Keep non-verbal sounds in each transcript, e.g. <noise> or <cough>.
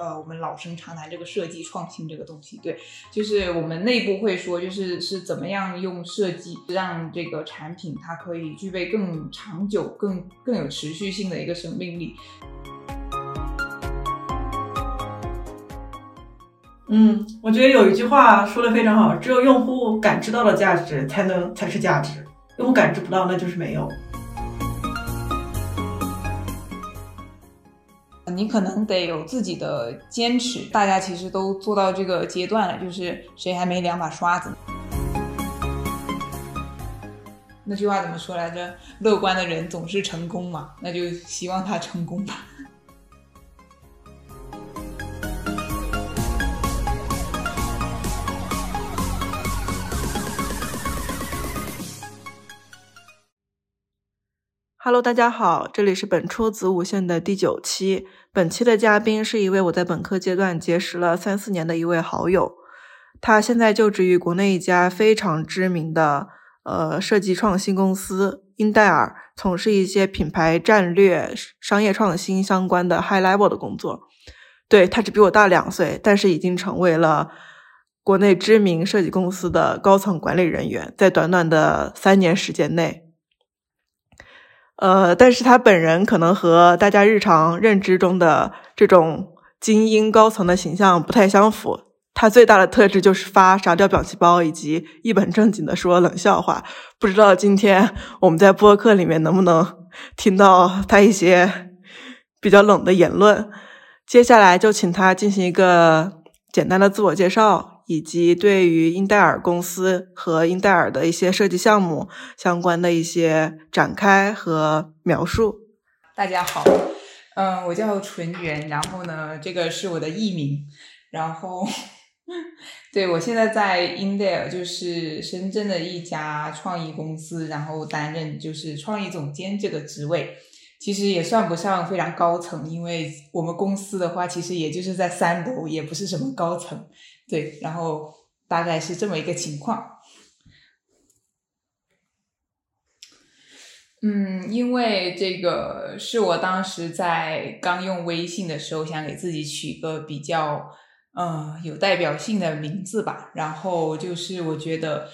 呃，我们老生常谈这个设计创新这个东西，对，就是我们内部会说，就是是怎么样用设计让这个产品它可以具备更长久、更更有持续性的一个生命力。嗯，我觉得有一句话说的非常好，只有用户感知到了价值，才能才是价值。用户感知不到，那就是没有。你可能得有自己的坚持。大家其实都做到这个阶段了，就是谁还没两把刷子？那句话怎么说来着？乐观的人总是成功嘛，那就希望他成功吧。Hello，大家好，这里是本初子午线的第九期。本期的嘉宾是一位我在本科阶段结识了三四年的一位好友，他现在就职于国内一家非常知名的呃设计创新公司英戴尔，从事一些品牌战略、商业创新相关的 high level 的工作。对他只比我大两岁，但是已经成为了国内知名设计公司的高层管理人员，在短短的三年时间内。呃，但是他本人可能和大家日常认知中的这种精英高层的形象不太相符。他最大的特质就是发傻屌表情包，以及一本正经的说冷笑话。不知道今天我们在播客里面能不能听到他一些比较冷的言论。接下来就请他进行一个简单的自我介绍。以及对于英戴尔公司和英戴尔的一些设计项目相关的一些展开和描述。大家好，嗯，我叫纯元，然后呢，这个是我的艺名，然后，<laughs> 对我现在在英戴尔，就是深圳的一家创意公司，然后担任就是创意总监这个职位，其实也算不上非常高层，因为我们公司的话，其实也就是在三楼，也不是什么高层。对，然后大概是这么一个情况。嗯，因为这个是我当时在刚用微信的时候，想给自己取个比较呃有代表性的名字吧。然后就是我觉得，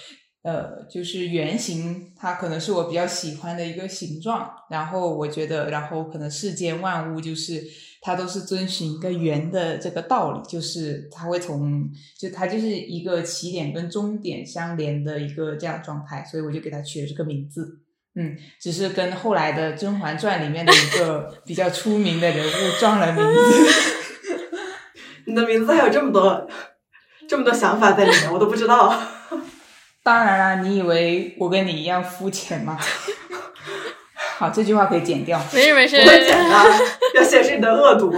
呃，就是圆形，它可能是我比较喜欢的一个形状。然后我觉得，然后可能世间万物就是。它都是遵循一个圆的这个道理，就是它会从，就它就是一个起点跟终点相连的一个这样状态，所以我就给它取了这个名字。嗯，只是跟后来的《甄嬛传》里面的一个比较出名的人物撞了名字。<laughs> 你的名字还有这么多这么多想法在里面，我都不知道。当然了，你以为我跟你一样肤浅吗？<laughs> 好，这句话可以剪掉。没事没事，不会剪 <laughs> 的，要显示你的恶毒。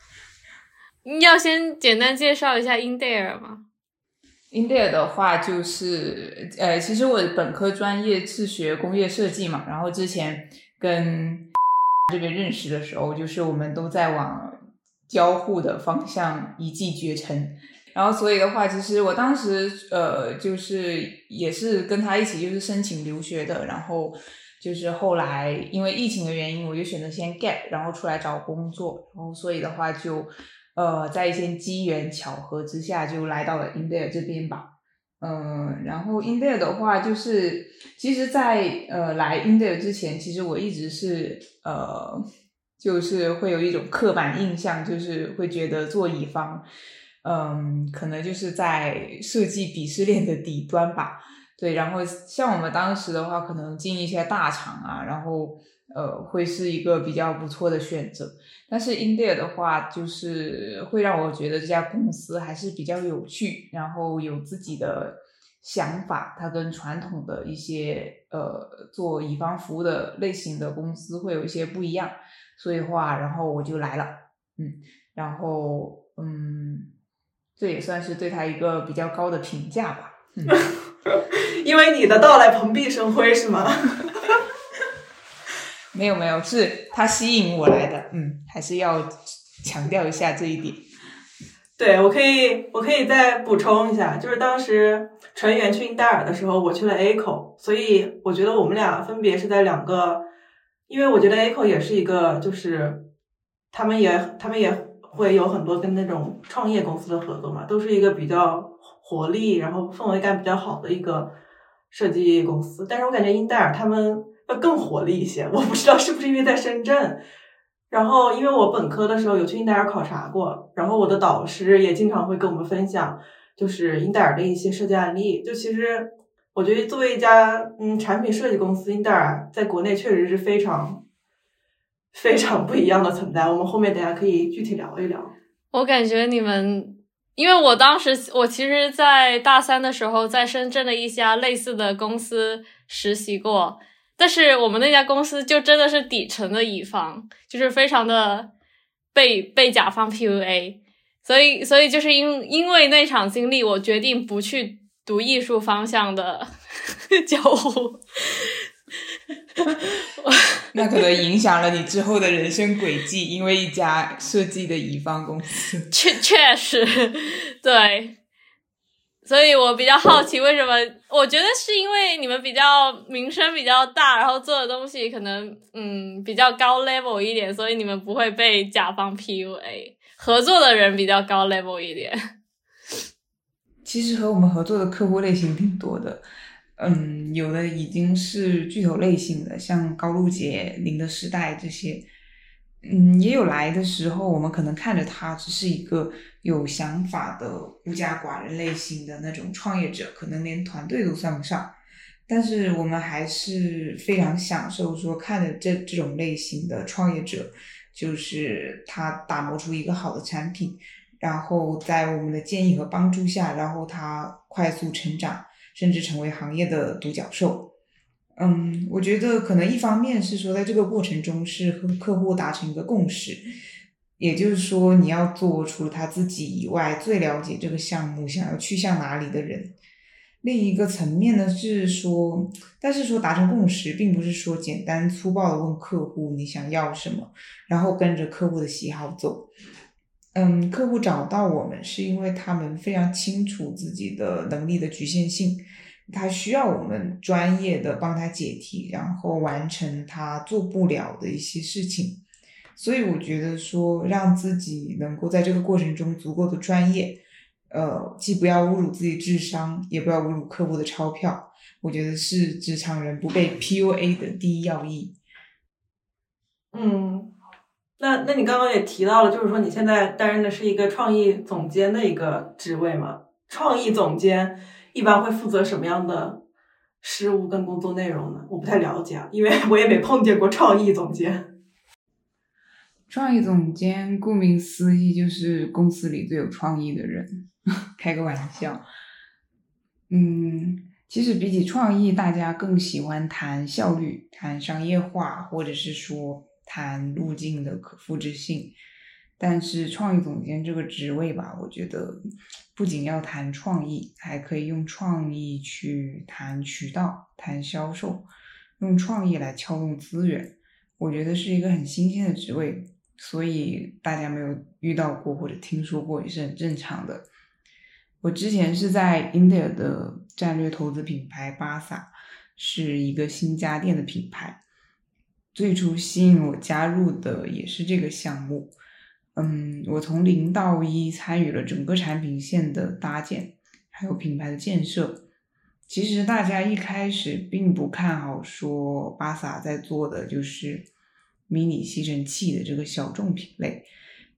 <laughs> 你要先简单介绍一下英戴尔吗？英戴尔的话，就是呃，其实我本科专业是学工业设计嘛，然后之前跟这边认识的时候，就是我们都在往交互的方向一骑绝尘，然后所以的话，其实我当时呃，就是也是跟他一起就是申请留学的，然后。就是后来因为疫情的原因，我就选择先 gap，然后出来找工作，然后所以的话就，呃，在一些机缘巧合之下，就来到了英戴尔这边吧。嗯，然后英戴尔的话，就是其实，在呃来英戴尔之前，其实我一直是呃，就是会有一种刻板印象，就是会觉得做乙方，嗯，可能就是在设计鄙视链的底端吧。对，然后像我们当时的话，可能进一些大厂啊，然后呃，会是一个比较不错的选择。但是英戴尔的话，就是会让我觉得这家公司还是比较有趣，然后有自己的想法。它跟传统的一些呃做乙方服务的类型的公司会有一些不一样。所以话，然后我就来了，嗯，然后嗯，这也算是对他一个比较高的评价吧。<laughs> 因为你的到来蓬荜生辉是吗？<laughs> 没有没有，是他吸引我来的。嗯，还是要强调一下这一点。对，我可以我可以再补充一下，就是当时纯元去英戴尔的时候，我去了 A 口，所以我觉得我们俩分别是在两个，因为我觉得 A 口也是一个，就是他们也他们也会有很多跟那种创业公司的合作嘛，都是一个比较活力，然后氛围感比较好的一个设计公司。但是我感觉英戴尔他们要更活力一些，我不知道是不是因为在深圳。然后因为我本科的时候有去英戴尔考察过，然后我的导师也经常会跟我们分享，就是英戴尔的一些设计案例。就其实我觉得作为一家嗯产品设计公司，英戴尔在国内确实是非常。非常不一样的存在，我们后面等下可以具体聊一聊。我感觉你们，因为我当时我其实，在大三的时候，在深圳的一家类似的公司实习过，但是我们那家公司就真的是底层的乙方，就是非常的被被甲方 PUA，所以所以就是因因为那场经历，我决定不去读艺术方向的 <laughs> 交互。<laughs> 那可能影响了你之后的人生轨迹，因为一家设计的乙方公司。确确实，对，所以我比较好奇，为什么？我觉得是因为你们比较名声比较大，然后做的东西可能嗯比较高 level 一点，所以你们不会被甲方 PUA，合作的人比较高 level 一点。<laughs> 其实和我们合作的客户类型挺多的。嗯，有的已经是巨头类型的，像高露洁、宁德时代这些。嗯，也有来的时候，我们可能看着他只是一个有想法的孤家寡人类型的那种创业者，可能连团队都算不上。但是我们还是非常享受说看着这这种类型的创业者，就是他打磨出一个好的产品，然后在我们的建议和帮助下，然后他快速成长。甚至成为行业的独角兽，嗯，我觉得可能一方面是说，在这个过程中是和客户达成一个共识，也就是说，你要做除了他自己以外最了解这个项目想要去向哪里的人。另一个层面呢是说，但是说达成共识，并不是说简单粗暴的问客户你想要什么，然后跟着客户的喜好走。嗯，客户找到我们是因为他们非常清楚自己的能力的局限性，他需要我们专业的帮他解题，然后完成他做不了的一些事情。所以我觉得说，让自己能够在这个过程中足够的专业，呃，既不要侮辱自己智商，也不要侮辱客户的钞票，我觉得是职场人不被 PUA 的第一要义。嗯。那那你刚刚也提到了，就是说你现在担任的是一个创意总监的一个职位嘛？创意总监一般会负责什么样的事务跟工作内容呢？我不太了解啊，因为 <laughs> 我也没碰见过创意总监。创意总监顾名思义就是公司里最有创意的人，<laughs> 开个玩笑。嗯，其实比起创意，大家更喜欢谈效率、谈商业化，或者是说。谈路径的可复制性，但是创意总监这个职位吧，我觉得不仅要谈创意，还可以用创意去谈渠道、谈销售，用创意来撬动资源。我觉得是一个很新鲜的职位，所以大家没有遇到过或者听说过也是很正常的。我之前是在 India 的战略投资品牌巴萨，是一个新家电的品牌。最初吸引我加入的也是这个项目，嗯，我从零到一参与了整个产品线的搭建，还有品牌的建设。其实大家一开始并不看好说巴萨在做的就是迷你吸尘器的这个小众品类，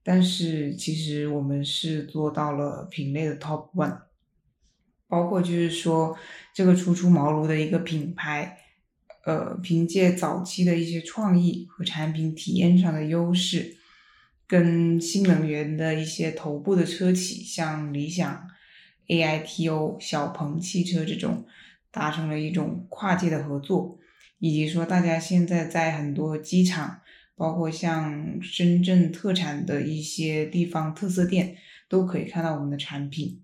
但是其实我们是做到了品类的 top one，包括就是说这个初出茅庐的一个品牌。呃，凭借早期的一些创意和产品体验上的优势，跟新能源的一些头部的车企，像理想、AITO、小鹏汽车这种，达成了一种跨界的合作，以及说大家现在在很多机场，包括像深圳特产的一些地方特色店，都可以看到我们的产品。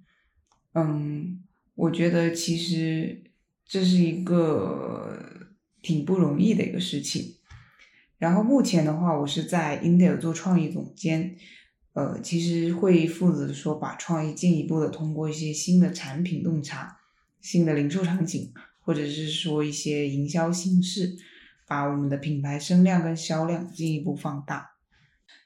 嗯，我觉得其实这是一个。挺不容易的一个事情。然后目前的话，我是在 Intel 做创意总监，呃，其实会负责说把创意进一步的通过一些新的产品洞察、新的零售场景，或者是说一些营销形式，把我们的品牌声量跟销量进一步放大。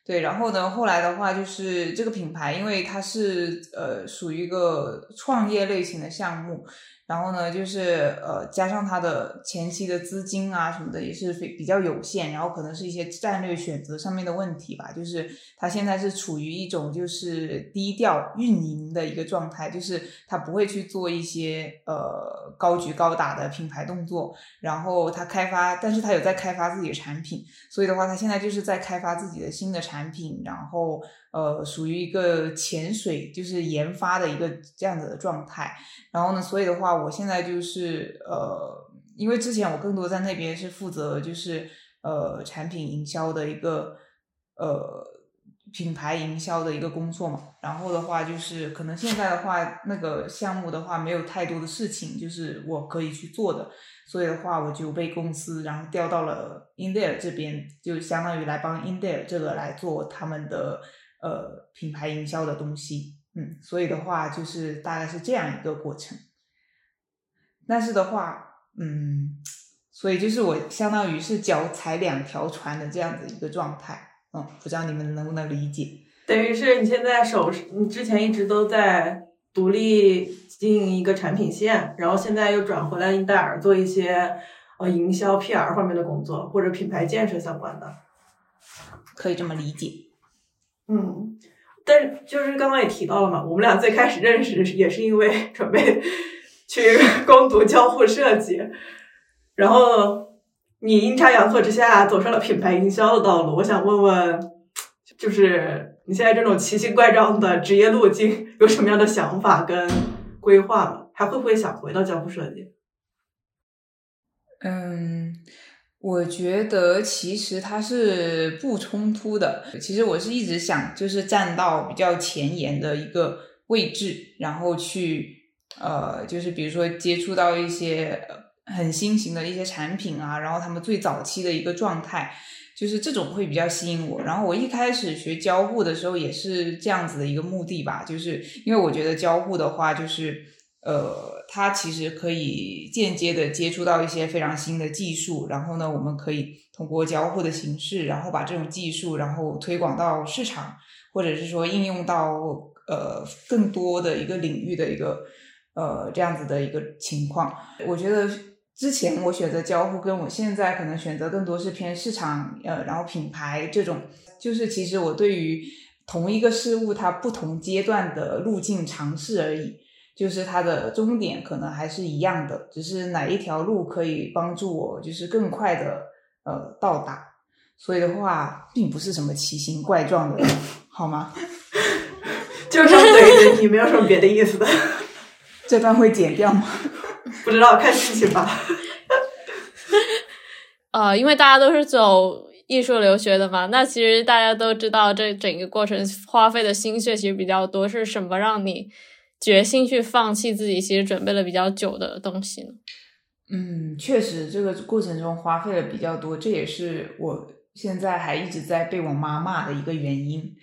对，然后呢，后来的话就是这个品牌，因为它是呃属于一个创业类型的项目。然后呢，就是呃，加上它的前期的资金啊什么的也是非比较有限，然后可能是一些战略选择上面的问题吧。就是它现在是处于一种就是低调运营的一个状态，就是它不会去做一些呃高举高打的品牌动作。然后它开发，但是它有在开发自己的产品，所以的话，它现在就是在开发自己的新的产品，然后。呃，属于一个潜水，就是研发的一个这样子的状态。然后呢，所以的话，我现在就是呃，因为之前我更多在那边是负责就是呃产品营销的一个呃品牌营销的一个工作嘛。然后的话，就是可能现在的话，那个项目的话没有太多的事情，就是我可以去做的。所以的话，我就被公司然后调到了 India 这边，就相当于来帮 India 这个来做他们的。呃，品牌营销的东西，嗯，所以的话就是大概是这样一个过程。但是的话，嗯，所以就是我相当于是脚踩两条船的这样子一个状态，嗯，不知道你们能不能理解？等于是你现在手，你之前一直都在独立经营一个产品线，然后现在又转回来英戴尔做一些呃营销 PR 方面的工作，或者品牌建设相关的，可以这么理解。嗯，但是就是刚刚也提到了嘛，我们俩最开始认识也是因为 <laughs> 准备去 <laughs> 攻读交互设计，然后你阴差阳错之下走上了品牌营销的道路。我想问问，就是你现在这种奇形怪状的职业路径有什么样的想法跟规划吗？还会不会想回到交互设计？嗯。我觉得其实它是不冲突的。其实我是一直想，就是站到比较前沿的一个位置，然后去呃，就是比如说接触到一些很新型的一些产品啊，然后他们最早期的一个状态，就是这种会比较吸引我。然后我一开始学交互的时候也是这样子的一个目的吧，就是因为我觉得交互的话，就是呃。它其实可以间接的接触到一些非常新的技术，然后呢，我们可以通过交互的形式，然后把这种技术，然后推广到市场，或者是说应用到呃更多的一个领域的一个呃这样子的一个情况。我觉得之前我选择交互，跟我现在可能选择更多是偏市场呃，然后品牌这种，就是其实我对于同一个事物它不同阶段的路径尝试而已。就是它的终点可能还是一样的，只是哪一条路可以帮助我，就是更快的呃到达。所以的话，并不是什么奇形怪状的，好吗？<laughs> 就是怼着你，没有什么别的意思的。<laughs> 这段会剪掉吗？<laughs> 不知道，看心情吧。呃，因为大家都是走艺术留学的嘛，那其实大家都知道，这整个过程花费的心血其实比较多。是什么让你？决心去放弃自己其实准备了比较久的东西呢？嗯，确实这个过程中花费了比较多，这也是我现在还一直在被我妈骂的一个原因。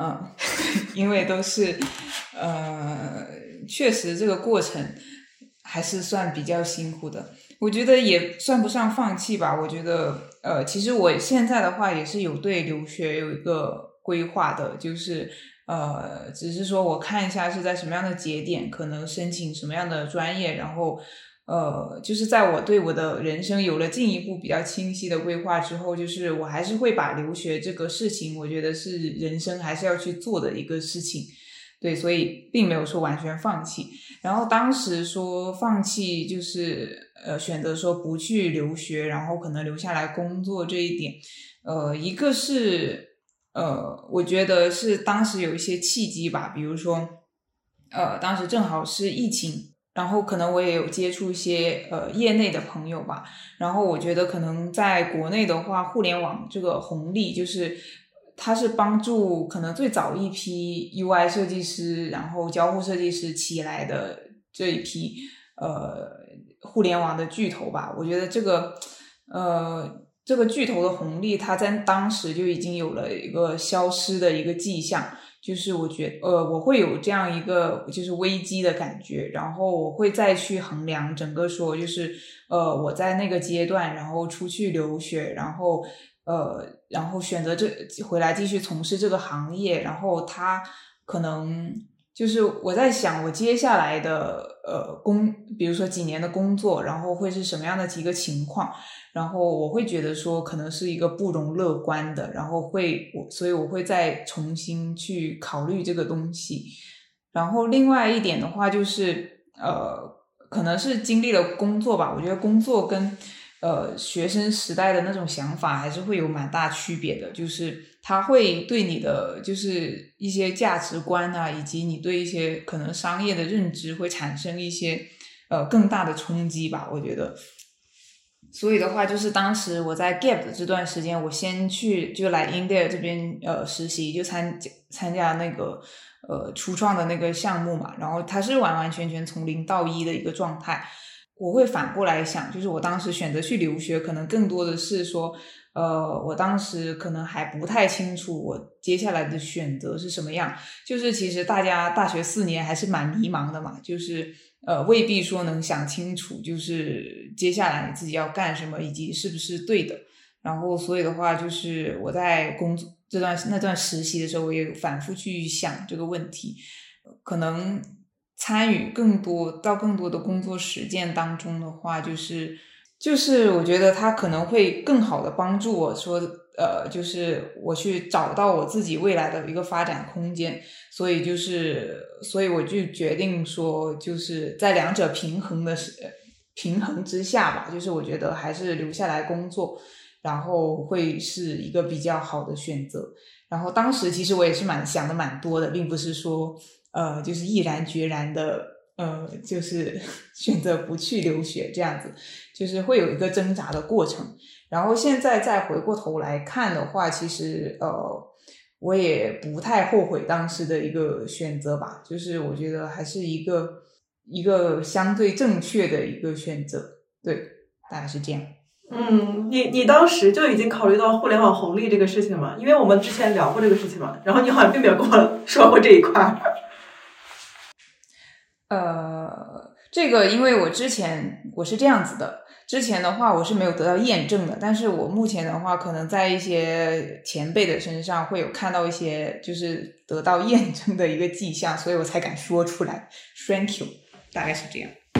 嗯，<laughs> 因为都是呃，确实这个过程还是算比较辛苦的。我觉得也算不上放弃吧。我觉得呃，其实我现在的话也是有对留学有一个规划的，就是。呃，只是说我看一下是在什么样的节点，可能申请什么样的专业，然后，呃，就是在我对我的人生有了进一步比较清晰的规划之后，就是我还是会把留学这个事情，我觉得是人生还是要去做的一个事情，对，所以并没有说完全放弃。然后当时说放弃，就是呃选择说不去留学，然后可能留下来工作这一点，呃，一个是。呃，我觉得是当时有一些契机吧，比如说，呃，当时正好是疫情，然后可能我也有接触一些呃业内的朋友吧，然后我觉得可能在国内的话，互联网这个红利就是它是帮助可能最早一批 UI 设计师，然后交互设计师起来的这一批呃互联网的巨头吧，我觉得这个呃。这个巨头的红利，它在当时就已经有了一个消失的一个迹象，就是我觉呃，我会有这样一个就是危机的感觉，然后我会再去衡量整个说，就是呃，我在那个阶段，然后出去留学，然后呃，然后选择这回来继续从事这个行业，然后他可能就是我在想，我接下来的呃工，比如说几年的工作，然后会是什么样的几个情况，然后我会觉得说可能是一个不容乐观的，然后会我所以我会再重新去考虑这个东西。然后另外一点的话就是呃，可能是经历了工作吧，我觉得工作跟。呃，学生时代的那种想法还是会有蛮大区别的，就是他会对你的就是一些价值观啊，以及你对一些可能商业的认知会产生一些呃更大的冲击吧，我觉得。所以的话，就是当时我在 Gap 的这段时间，我先去就来 India 这边呃实习，就参参加那个呃初创的那个项目嘛，然后它是完完全全从零到一的一个状态。我会反过来想，就是我当时选择去留学，可能更多的是说，呃，我当时可能还不太清楚我接下来的选择是什么样。就是其实大家大学四年还是蛮迷茫的嘛，就是呃，未必说能想清楚，就是接下来你自己要干什么，以及是不是对的。然后，所以的话，就是我在工作这段那段实习的时候，我也反复去想这个问题，可能。参与更多到更多的工作实践当中的话，就是就是我觉得他可能会更好的帮助我说，呃，就是我去找到我自己未来的一个发展空间。所以就是所以我就决定说，就是在两者平衡的是平衡之下吧，就是我觉得还是留下来工作，然后会是一个比较好的选择。然后当时其实我也是蛮想的蛮多的，并不是说。呃，就是毅然决然的，呃，就是 <laughs> 选择不去留学这样子，就是会有一个挣扎的过程。然后现在再回过头来看的话，其实呃，我也不太后悔当时的一个选择吧。就是我觉得还是一个一个相对正确的一个选择，对，大概是这样。嗯，你你当时就已经考虑到互联网红利这个事情了吗？因为我们之前聊过这个事情嘛，然后你好像并没有跟我 <laughs> 说过这一块。呃，这个因为我之前我是这样子的，之前的话我是没有得到验证的，但是我目前的话，可能在一些前辈的身上会有看到一些就是得到验证的一个迹象，所以我才敢说出来。Thank you，大概是这样。<laughs>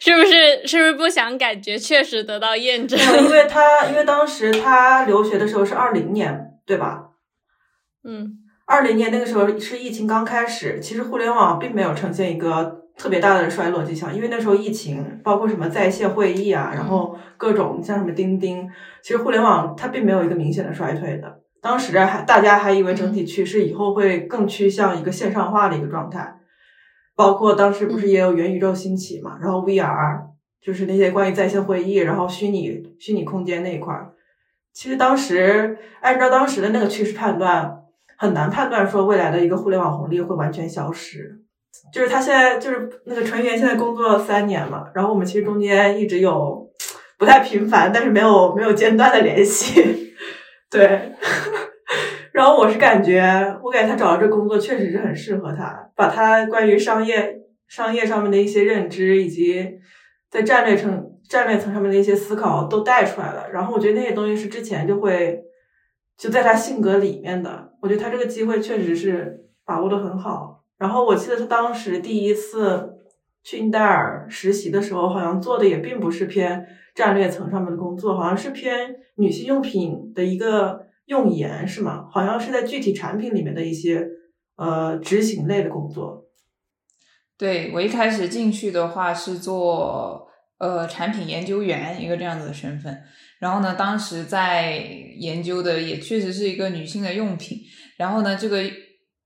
是不是？是不是不想感觉确实得到验证？因为他因为当时他留学的时候是二零年，对吧？嗯。二零年那个时候是疫情刚开始，其实互联网并没有呈现一个特别大的衰落迹象，因为那时候疫情，包括什么在线会议啊，然后各种像什么钉钉，其实互联网它并没有一个明显的衰退的。当时还大家还以为整体趋势以后会更趋向一个线上化的一个状态，包括当时不是也有元宇宙兴起嘛，然后 VR 就是那些关于在线会议，然后虚拟虚拟空间那一块儿，其实当时按照当时的那个趋势判断。很难判断说未来的一个互联网红利会完全消失，就是他现在就是那个纯元现在工作三年嘛，然后我们其实中间一直有不太频繁，但是没有没有间断的联系，<laughs> 对。<laughs> 然后我是感觉，我感觉他找到这工作确实是很适合他，把他关于商业商业上面的一些认知，以及在战略层战略层上面的一些思考都带出来了。然后我觉得那些东西是之前就会就在他性格里面的。我觉得他这个机会确实是把握的很好。然后我记得他当时第一次去英戴尔实习的时候，好像做的也并不是偏战略层上面的工作，好像是偏女性用品的一个用研，是吗？好像是在具体产品里面的一些呃执行类的工作。对我一开始进去的话是做呃产品研究员一个这样子的身份。然后呢，当时在研究的也确实是一个女性的用品。然后呢，这个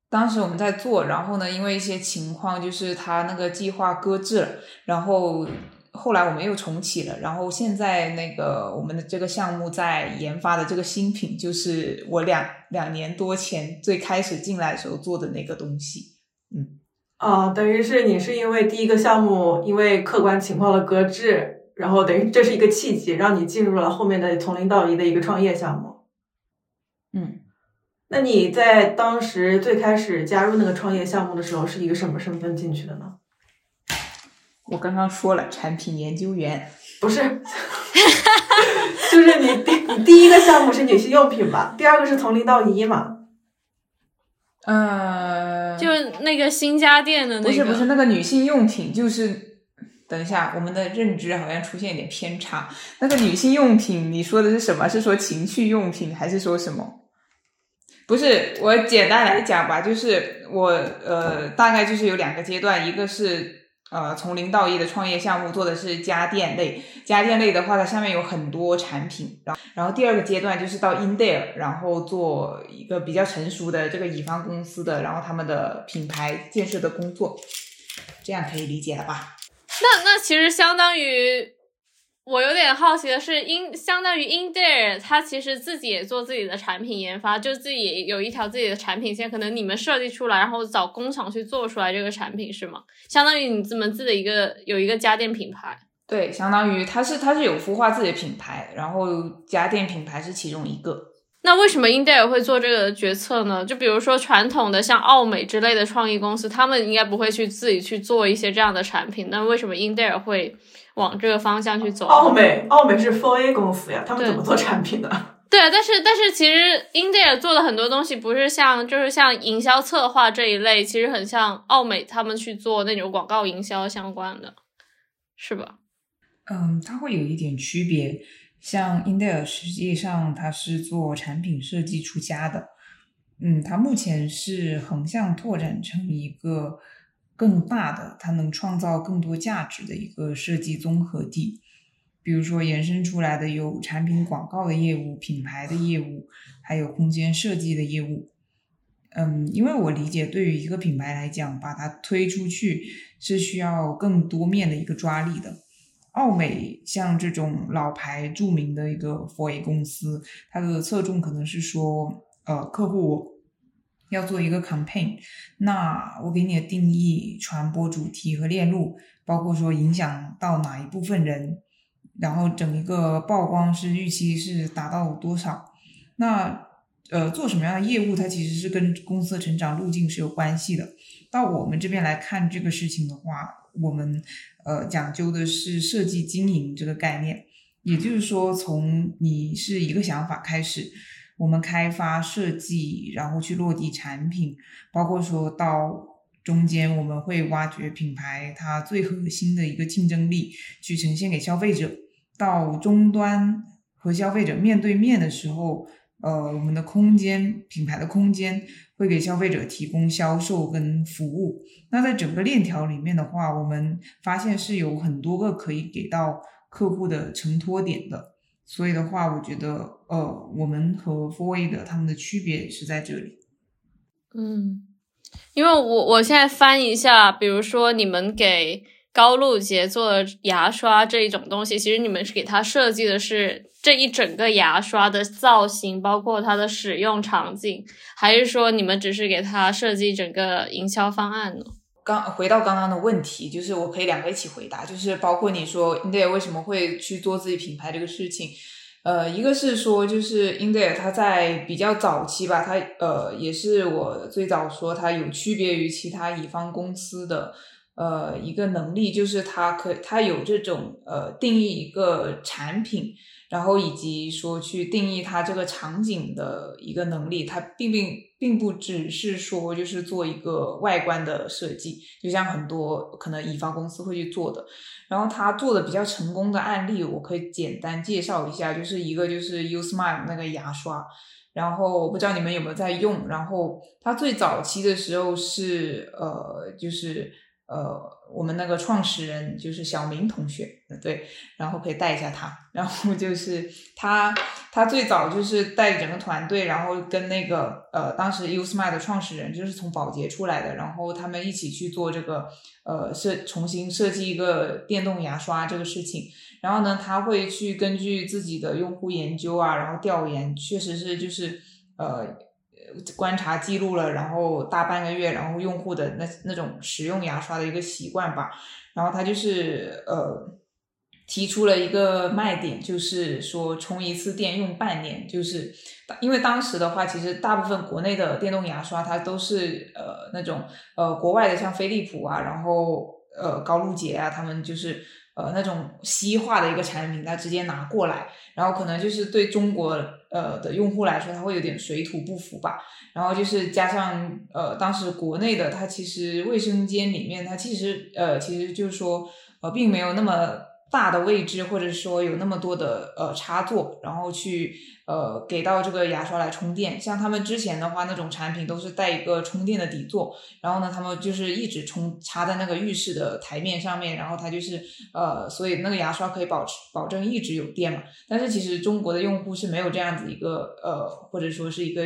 当时我们在做，然后呢，因为一些情况，就是他那个计划搁置了。然后后来我们又重启了。然后现在那个我们的这个项目在研发的这个新品，就是我两两年多前最开始进来的时候做的那个东西。嗯，啊，等于是你是因为第一个项目因为客观情况的搁置。然后等于这是一个契机，让你进入了后面的从零到一的一个创业项目。嗯，那你在当时最开始加入那个创业项目的时候，是一个什么身份进去的呢？我刚刚说了，产品研究员不是，<laughs> 就是你第你第一个项目是女性用品吧？第二个是从零到一嘛？呃，就那个新家电的那个，不是不是那个女性用品，就是等一下，我们的认知好像出现一点偏差。那个女性用品，你说的是什么？是说情趣用品，还是说什么？不是，我简单来讲吧，就是我呃，大概就是有两个阶段，一个是。呃，从零到一的创业项目做的是家电类，家电类的话，它下面有很多产品。然后，然后第二个阶段就是到 Indale，然后做一个比较成熟的这个乙方公司的，然后他们的品牌建设的工作，这样可以理解了吧？那那其实相当于。我有点好奇的是，英相当于 Indare，它其实自己也做自己的产品研发，就自己有一条自己的产品线，可能你们设计出来，然后找工厂去做出来这个产品是吗？相当于你们自己的一个有一个家电品牌。对，相当于它是它是有孵化自己的品牌，然后家电品牌是其中一个。那为什么 Indare 会做这个决策呢？就比如说传统的像奥美之类的创意公司，他们应该不会去自己去做一些这样的产品，那为什么 Indare 会？往这个方向去走。奥美，奥美是 Four A 公司呀，他们怎么做产品的？<laughs> 对啊，但是但是其实 Indare 做的很多东西不是像就是像营销策划这一类，其实很像奥美他们去做那种广告营销相关的，是吧？嗯，它会有一点区别。像 Indare 实际上它是做产品设计出家的，嗯，它目前是横向拓展成一个。更大的，它能创造更多价值的一个设计综合体。比如说，延伸出来的有产品广告的业务、品牌的业务，还有空间设计的业务。嗯，因为我理解，对于一个品牌来讲，把它推出去是需要更多面的一个抓力的。奥美像这种老牌著名的一个 4A 公司，它的侧重可能是说，呃，客户。要做一个 campaign，那我给你的定义、传播主题和链路，包括说影响到哪一部分人，然后整一个曝光是预期是达到多少？那呃，做什么样的业务，它其实是跟公司的成长路径是有关系的。到我们这边来看这个事情的话，我们呃讲究的是设计经营这个概念，也就是说，从你是一个想法开始。我们开发设计，然后去落地产品，包括说到中间，我们会挖掘品牌它最核心的一个竞争力，去呈现给消费者。到终端和消费者面对面的时候，呃，我们的空间品牌的空间会给消费者提供销售跟服务。那在整个链条里面的话，我们发现是有很多个可以给到客户的承托点的。所以的话，我觉得，呃，我们和 Four A 的他们的区别是在这里。嗯，因为我我现在翻一下，比如说你们给高露洁做的牙刷这一种东西，其实你们是给他设计的是这一整个牙刷的造型，包括它的使用场景，还是说你们只是给他设计整个营销方案呢？刚回到刚刚的问题，就是我可以两个一起回答，就是包括你说 India 为什么会去做自己品牌这个事情，呃，一个是说就是 India 它在比较早期吧，它呃也是我最早说它有区别于其他乙方公司的呃一个能力，就是它可它有这种呃定义一个产品。然后以及说去定义它这个场景的一个能力，它并并并不只是说就是做一个外观的设计，就像很多可能乙方公司会去做的。然后他做的比较成功的案例，我可以简单介绍一下，就是一个就是 Usmile 那个牙刷，然后我不知道你们有没有在用。然后它最早期的时候是呃就是。呃，我们那个创始人就是小明同学，对，然后可以带一下他。<laughs> 然后就是他，他最早就是带整个团队，然后跟那个呃，当时 Usmile 的创始人就是从宝洁出来的，然后他们一起去做这个呃设重新设计一个电动牙刷这个事情。然后呢，他会去根据自己的用户研究啊，然后调研，确实是就是呃。观察记录了，然后大半个月，然后用户的那那种使用牙刷的一个习惯吧，然后他就是呃提出了一个卖点，就是说充一次电用半年，就是因为当时的话，其实大部分国内的电动牙刷它都是呃那种呃国外的像飞利浦啊，然后呃高露洁啊，他们就是呃那种西化的一个产品，它直接拿过来，然后可能就是对中国呃的用户来说，它会有点水土不服吧。然后就是加上呃当时国内的它其实卫生间里面它其实呃其实就是说呃并没有那么大的位置，或者说有那么多的呃插座，然后去。呃，给到这个牙刷来充电，像他们之前的话，那种产品都是带一个充电的底座，然后呢，他们就是一直充插在那个浴室的台面上面，然后它就是呃，所以那个牙刷可以保持保证一直有电嘛。但是其实中国的用户是没有这样子一个呃，或者说是一个。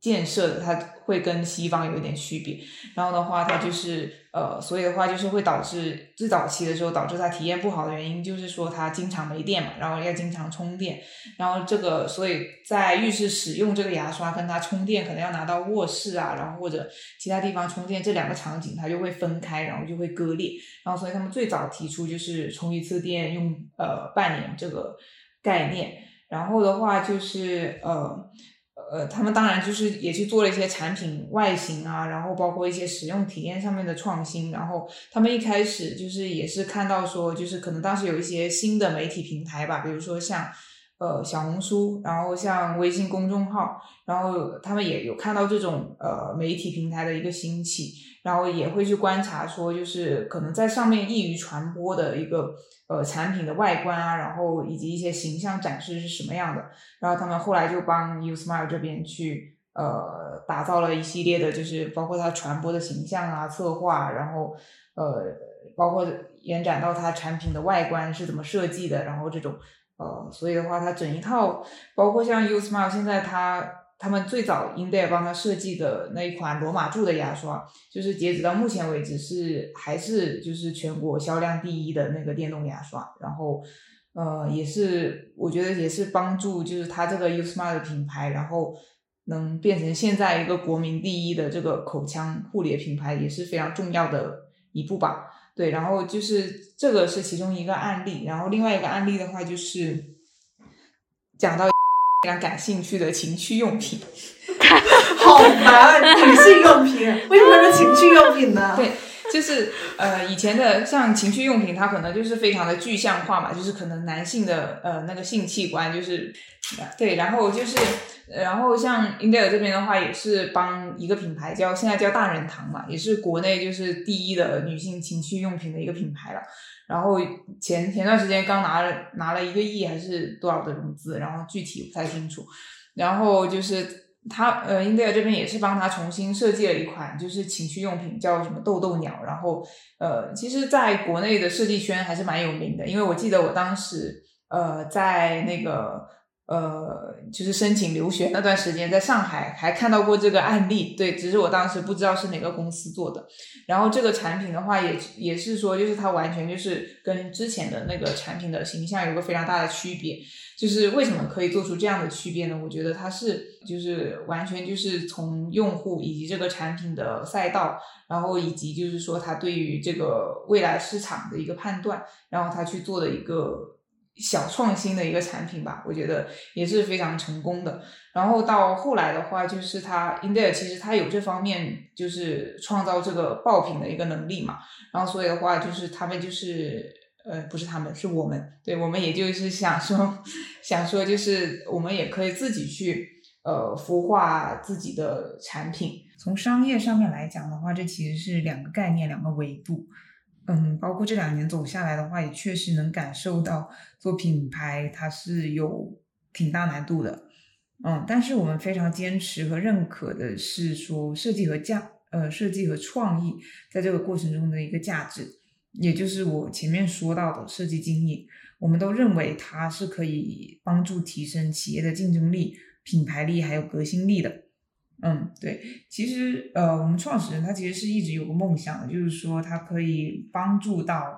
建设的它会跟西方有一点区别，然后的话，它就是呃，所以的话就是会导致最早期的时候导致它体验不好的原因，就是说它经常没电嘛，然后要经常充电，然后这个所以在浴室使用这个牙刷跟它充电，可能要拿到卧室啊，然后或者其他地方充电，这两个场景它就会分开，然后就会割裂，然后所以他们最早提出就是充一次电用呃半年这个概念，然后的话就是呃。呃，他们当然就是也去做了一些产品外形啊，然后包括一些使用体验上面的创新。然后他们一开始就是也是看到说，就是可能当时有一些新的媒体平台吧，比如说像呃小红书，然后像微信公众号，然后他们也有看到这种呃媒体平台的一个兴起，然后也会去观察说，就是可能在上面易于传播的一个。呃，产品的外观啊，然后以及一些形象展示是什么样的，然后他们后来就帮 Usmile 这边去呃打造了一系列的，就是包括它传播的形象啊、策划，然后呃，包括延展到它产品的外观是怎么设计的，然后这种呃，所以的话，它整一套，包括像 Usmile 现在它。他们最早 i n d e 帮他设计的那一款罗马柱的牙刷，就是截止到目前为止是还是就是全国销量第一的那个电动牙刷。然后，呃，也是我觉得也是帮助就是他这个 Usmart 的品牌，然后能变成现在一个国民第一的这个口腔护理品牌，也是非常重要的一步吧。对，然后就是这个是其中一个案例。然后另外一个案例的话，就是讲到。非常感兴趣的情趣用品，<laughs> 好难，女性用品为什么是情趣用品呢？对，就是呃，以前的像情趣用品，它可能就是非常的具象化嘛，就是可能男性的呃那个性器官就是对，然后就是然后像英特尔这边的话，也是帮一个品牌叫现在叫大人堂嘛，也是国内就是第一的女性情趣用品的一个品牌了。然后前前段时间刚拿了拿了一个亿还是多少的融资，然后具体不太清楚。然后就是他呃，，India 这边也是帮他重新设计了一款就是情趣用品，叫什么豆豆鸟。然后呃，其实在国内的设计圈还是蛮有名的，因为我记得我当时呃在那个。呃，就是申请留学那段时间，在上海还看到过这个案例，对，只是我当时不知道是哪个公司做的。然后这个产品的话，也也是说，就是它完全就是跟之前的那个产品的形象有个非常大的区别。就是为什么可以做出这样的区别呢？我觉得它是就是完全就是从用户以及这个产品的赛道，然后以及就是说它对于这个未来市场的一个判断，然后它去做的一个。小创新的一个产品吧，我觉得也是非常成功的。然后到后来的话，就是它 i n d e 其实它有这方面就是创造这个爆品的一个能力嘛。然后所以的话，就是他们就是呃，不是他们是我们，对我们也就是想说 <laughs> 想说，就是我们也可以自己去呃孵化自己的产品。从商业上面来讲的话，这其实是两个概念，两个维度。嗯，包括这两年走下来的话，也确实能感受到做品牌它是有挺大难度的。嗯，但是我们非常坚持和认可的是说设计和价，呃，设计和创意在这个过程中的一个价值，也就是我前面说到的设计经验，我们都认为它是可以帮助提升企业的竞争力、品牌力还有革新力的。嗯，对，其实呃，我们创始人他其实是一直有个梦想的，就是说他可以帮助到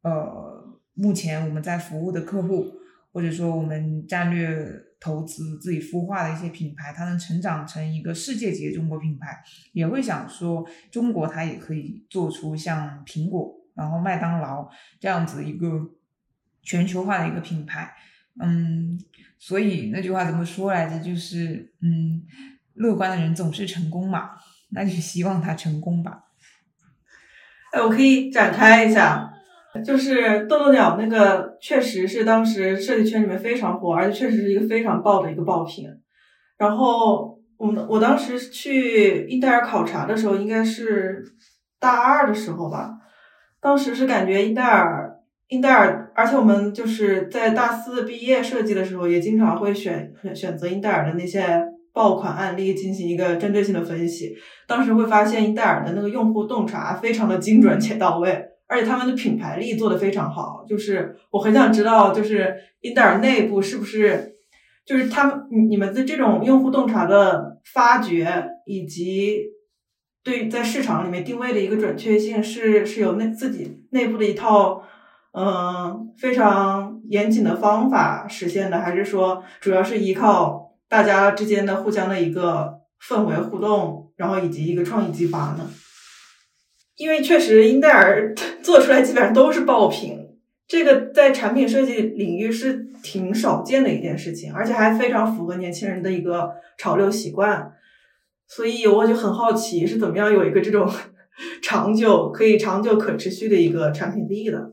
呃，目前我们在服务的客户，或者说我们战略投资自己孵化的一些品牌，它能成长成一个世界级的中国品牌，也会想说中国它也可以做出像苹果，然后麦当劳这样子一个全球化的一个品牌。嗯，所以那句话怎么说来着？就是嗯。乐观的人总是成功嘛，那就希望他成功吧。哎，我可以展开一下，就是豆豆鸟那个，确实是当时设计圈里面非常火，而且确实是一个非常爆的一个爆品。然后我我当时去英戴尔考察的时候，应该是大二的时候吧。当时是感觉英戴尔，英戴尔，而且我们就是在大四毕业设计的时候，也经常会选选择英戴尔的那些爆款案例进行一个针对性的分析。当时会发现英戴尔的那个用户洞察非常的精准且到位，而且他们的品牌力做得非常好。就是我很想知道，就是英戴尔内部是不是？就是他们，你你们的这种用户洞察的发掘，以及对在市场里面定位的一个准确性，是是有内自己内部的一套嗯非常严谨的方法实现的，还是说主要是依靠大家之间的互相的一个氛围互动，然后以及一个创意激发呢？因为确实英戴尔 <laughs> 做出来基本上都是爆品。这个在产品设计领域是挺少见的一件事情，而且还非常符合年轻人的一个潮流习惯，所以我就很好奇是怎么样有一个这种 <laughs> 长久可以长久可持续的一个产品力的。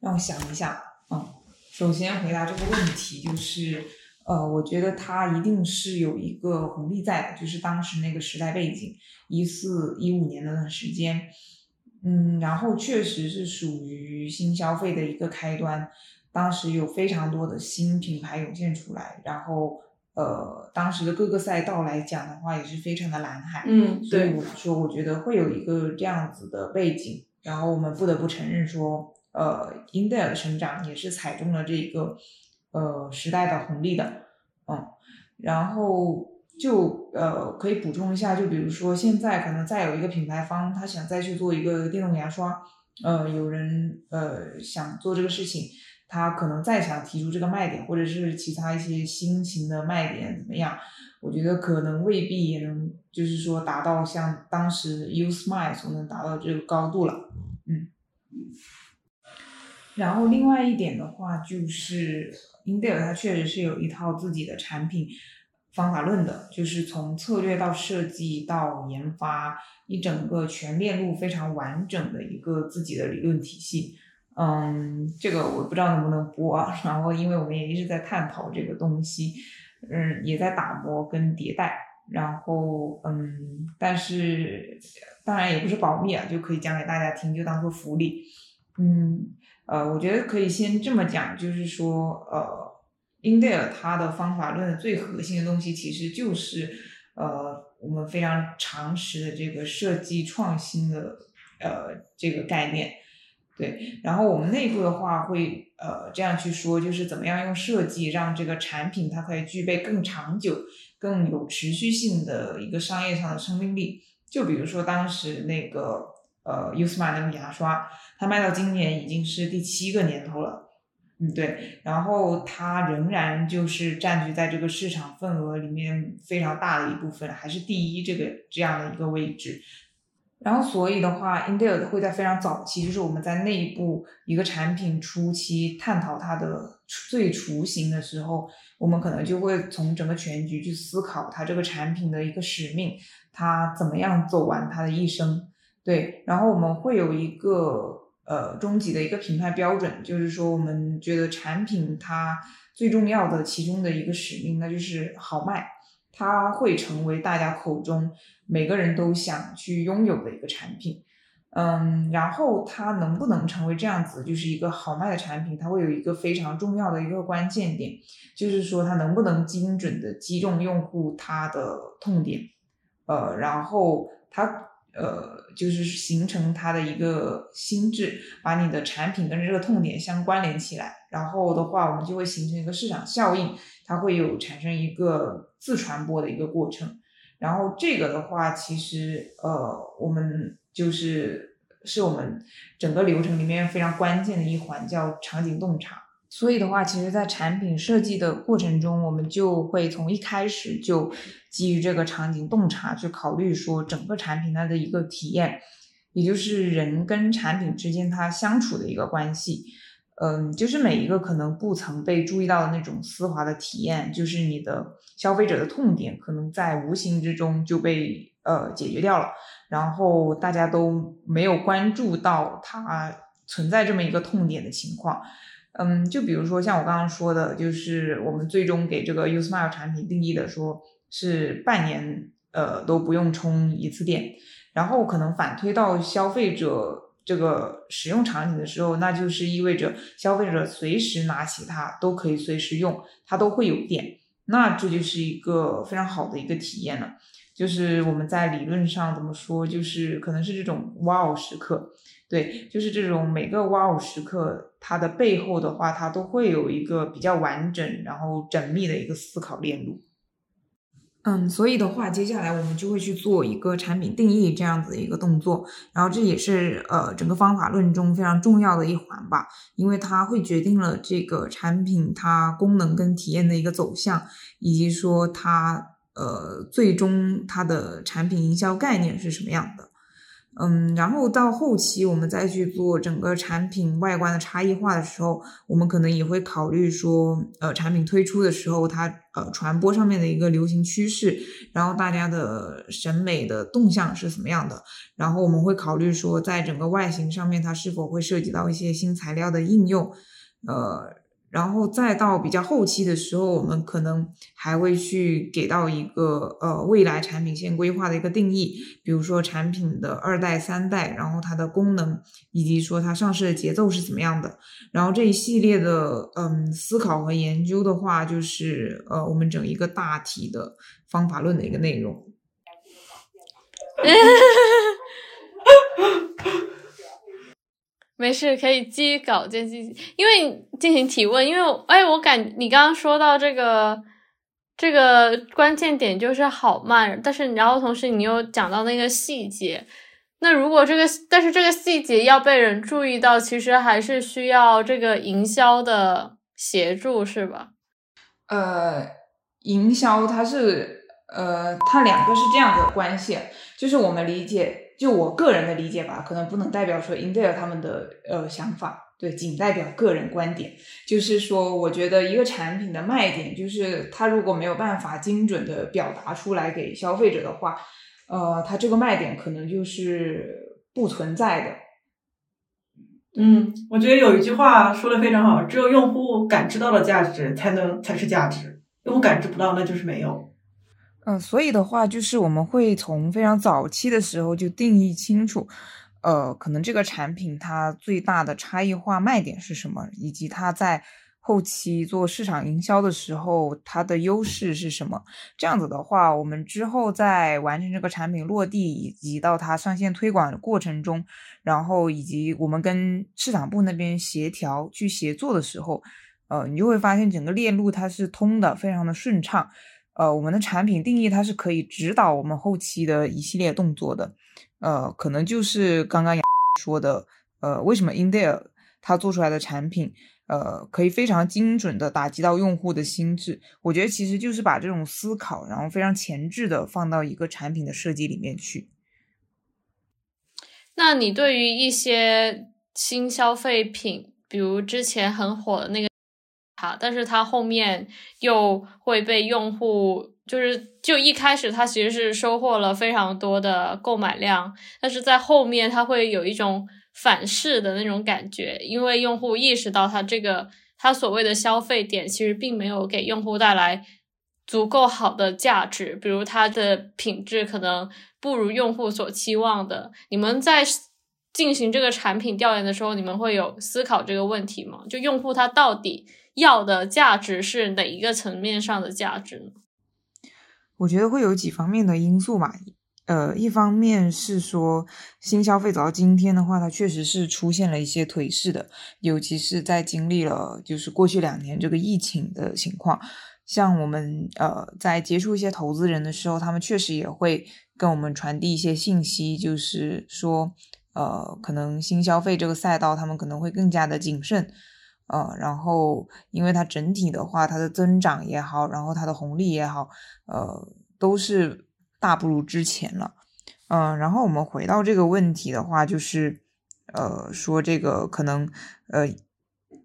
让我想一下，嗯，首先回答这个问题就是，呃，我觉得它一定是有一个红利在的，就是当时那个时代背景，一四一五年那段时间。嗯，然后确实是属于新消费的一个开端，当时有非常多的新品牌涌现出来，然后呃，当时的各个赛道来讲的话，也是非常的蓝海。嗯，所以我说，我觉得会有一个这样子的背景，然后我们不得不承认说，呃，英特尔的成长也是踩中了这个呃时代的红利的，嗯，然后。就呃可以补充一下，就比如说现在可能再有一个品牌方，他想再去做一个电动牙刷，呃，有人呃想做这个事情，他可能再想提出这个卖点，或者是其他一些新型的卖点怎么样？我觉得可能未必也能，就是说达到像当时 U Smile 所能达到这个高度了，嗯。然后另外一点的话，就是英特尔它确实是有一套自己的产品。方法论的，就是从策略到设计到研发，一整个全链路非常完整的一个自己的理论体系。嗯，这个我不知道能不能播。<laughs> 然后，因为我们也一直在探讨这个东西，嗯，也在打磨跟迭代。然后，嗯，但是当然也不是保密啊，就可以讲给大家听，就当做福利。嗯，呃，我觉得可以先这么讲，就是说，呃。英特尔它的方法论的最核心的东西，其实就是呃我们非常常识的这个设计创新的呃这个概念，对。然后我们内部的话会呃这样去说，就是怎么样用设计让这个产品它可以具备更长久、更有持续性的一个商业上的生命力。就比如说当时那个呃 Usma 那个牙刷，它卖到今年已经是第七个年头了。嗯，对，然后它仍然就是占据在这个市场份额里面非常大的一部分，还是第一这个这样的一个位置。然后所以的话，英特尔会在非常早期，就是我们在内部一个产品初期探讨它的最雏形的时候，我们可能就会从整个全局去思考它这个产品的一个使命，它怎么样走完它的一生。对，然后我们会有一个。呃，终极的一个评判标准，就是说，我们觉得产品它最重要的其中的一个使命，那就是好卖，它会成为大家口中每个人都想去拥有的一个产品。嗯，然后它能不能成为这样子，就是一个好卖的产品，它会有一个非常重要的一个关键点，就是说它能不能精准的击中用户他的痛点，呃，然后它。呃，就是形成它的一个心智，把你的产品跟这个痛点相关联起来，然后的话，我们就会形成一个市场效应，它会有产生一个自传播的一个过程。然后这个的话，其实呃，我们就是是我们整个流程里面非常关键的一环，叫场景洞察。所以的话，其实，在产品设计的过程中，我们就会从一开始就基于这个场景洞察去考虑说整个产品它的一个体验，也就是人跟产品之间它相处的一个关系。嗯，就是每一个可能不曾被注意到的那种丝滑的体验，就是你的消费者的痛点，可能在无形之中就被呃解决掉了，然后大家都没有关注到它存在这么一个痛点的情况。嗯，就比如说像我刚刚说的，就是我们最终给这个 Usmile 产品定义的说是半年呃都不用充一次电，然后可能反推到消费者。这个使用场景的时候，那就是意味着消费者随时拿起它都可以随时用，它都会有电，那这就是一个非常好的一个体验了。就是我们在理论上怎么说，就是可能是这种 wow 时刻，对，就是这种每个 wow 时刻，它的背后的话，它都会有一个比较完整然后缜密的一个思考链路。嗯，所以的话，接下来我们就会去做一个产品定义这样子的一个动作，然后这也是呃整个方法论中非常重要的一环吧，因为它会决定了这个产品它功能跟体验的一个走向，以及说它呃最终它的产品营销概念是什么样的。嗯，然后到后期我们再去做整个产品外观的差异化的时候，我们可能也会考虑说，呃，产品推出的时候它呃传播上面的一个流行趋势，然后大家的审美的动向是什么样的，然后我们会考虑说，在整个外形上面它是否会涉及到一些新材料的应用，呃。然后再到比较后期的时候，我们可能还会去给到一个呃未来产品线规划的一个定义，比如说产品的二代、三代，然后它的功能以及说它上市的节奏是怎么样的。然后这一系列的嗯思考和研究的话，就是呃我们整一个大体的方法论的一个内容。没事，可以基于稿件进行，因为进行提问，因为哎，我感你刚刚说到这个这个关键点就是好慢，但是然后同时你又讲到那个细节，那如果这个但是这个细节要被人注意到，其实还是需要这个营销的协助，是吧？呃，营销它是呃，它两个是这样的关系，就是我们理解。就我个人的理解吧，可能不能代表说 Intel 他们的呃想法，对，仅代表个人观点。就是说，我觉得一个产品的卖点，就是它如果没有办法精准的表达出来给消费者的话，呃，它这个卖点可能就是不存在的。嗯，我觉得有一句话说的非常好，只有用户感知到了价值，才能才是价值。用户感知不到，那就是没有。嗯，所以的话，就是我们会从非常早期的时候就定义清楚，呃，可能这个产品它最大的差异化卖点是什么，以及它在后期做市场营销的时候它的优势是什么。这样子的话，我们之后在完成这个产品落地以及到它上线推广的过程中，然后以及我们跟市场部那边协调去协作的时候，呃，你就会发现整个链路它是通的，非常的顺畅。呃，我们的产品定义它是可以指导我们后期的一系列动作的，呃，可能就是刚刚说的，呃，为什么 Intel 它做出来的产品，呃，可以非常精准的打击到用户的心智？我觉得其实就是把这种思考，然后非常前置的放到一个产品的设计里面去。那你对于一些新消费品，比如之前很火的那个。它，但是它后面又会被用户，就是就一开始它其实是收获了非常多的购买量，但是在后面它会有一种反噬的那种感觉，因为用户意识到它这个它所谓的消费点其实并没有给用户带来足够好的价值，比如它的品质可能不如用户所期望的。你们在进行这个产品调研的时候，你们会有思考这个问题吗？就用户他到底？要的价值是哪一个层面上的价值呢？我觉得会有几方面的因素吧。呃，一方面是说新消费走到今天的话，它确实是出现了一些颓势的，尤其是在经历了就是过去两年这个疫情的情况。像我们呃在接触一些投资人的时候，他们确实也会跟我们传递一些信息，就是说呃可能新消费这个赛道，他们可能会更加的谨慎。呃，然后因为它整体的话，它的增长也好，然后它的红利也好，呃，都是大不如之前了。嗯，然后我们回到这个问题的话，就是呃，说这个可能呃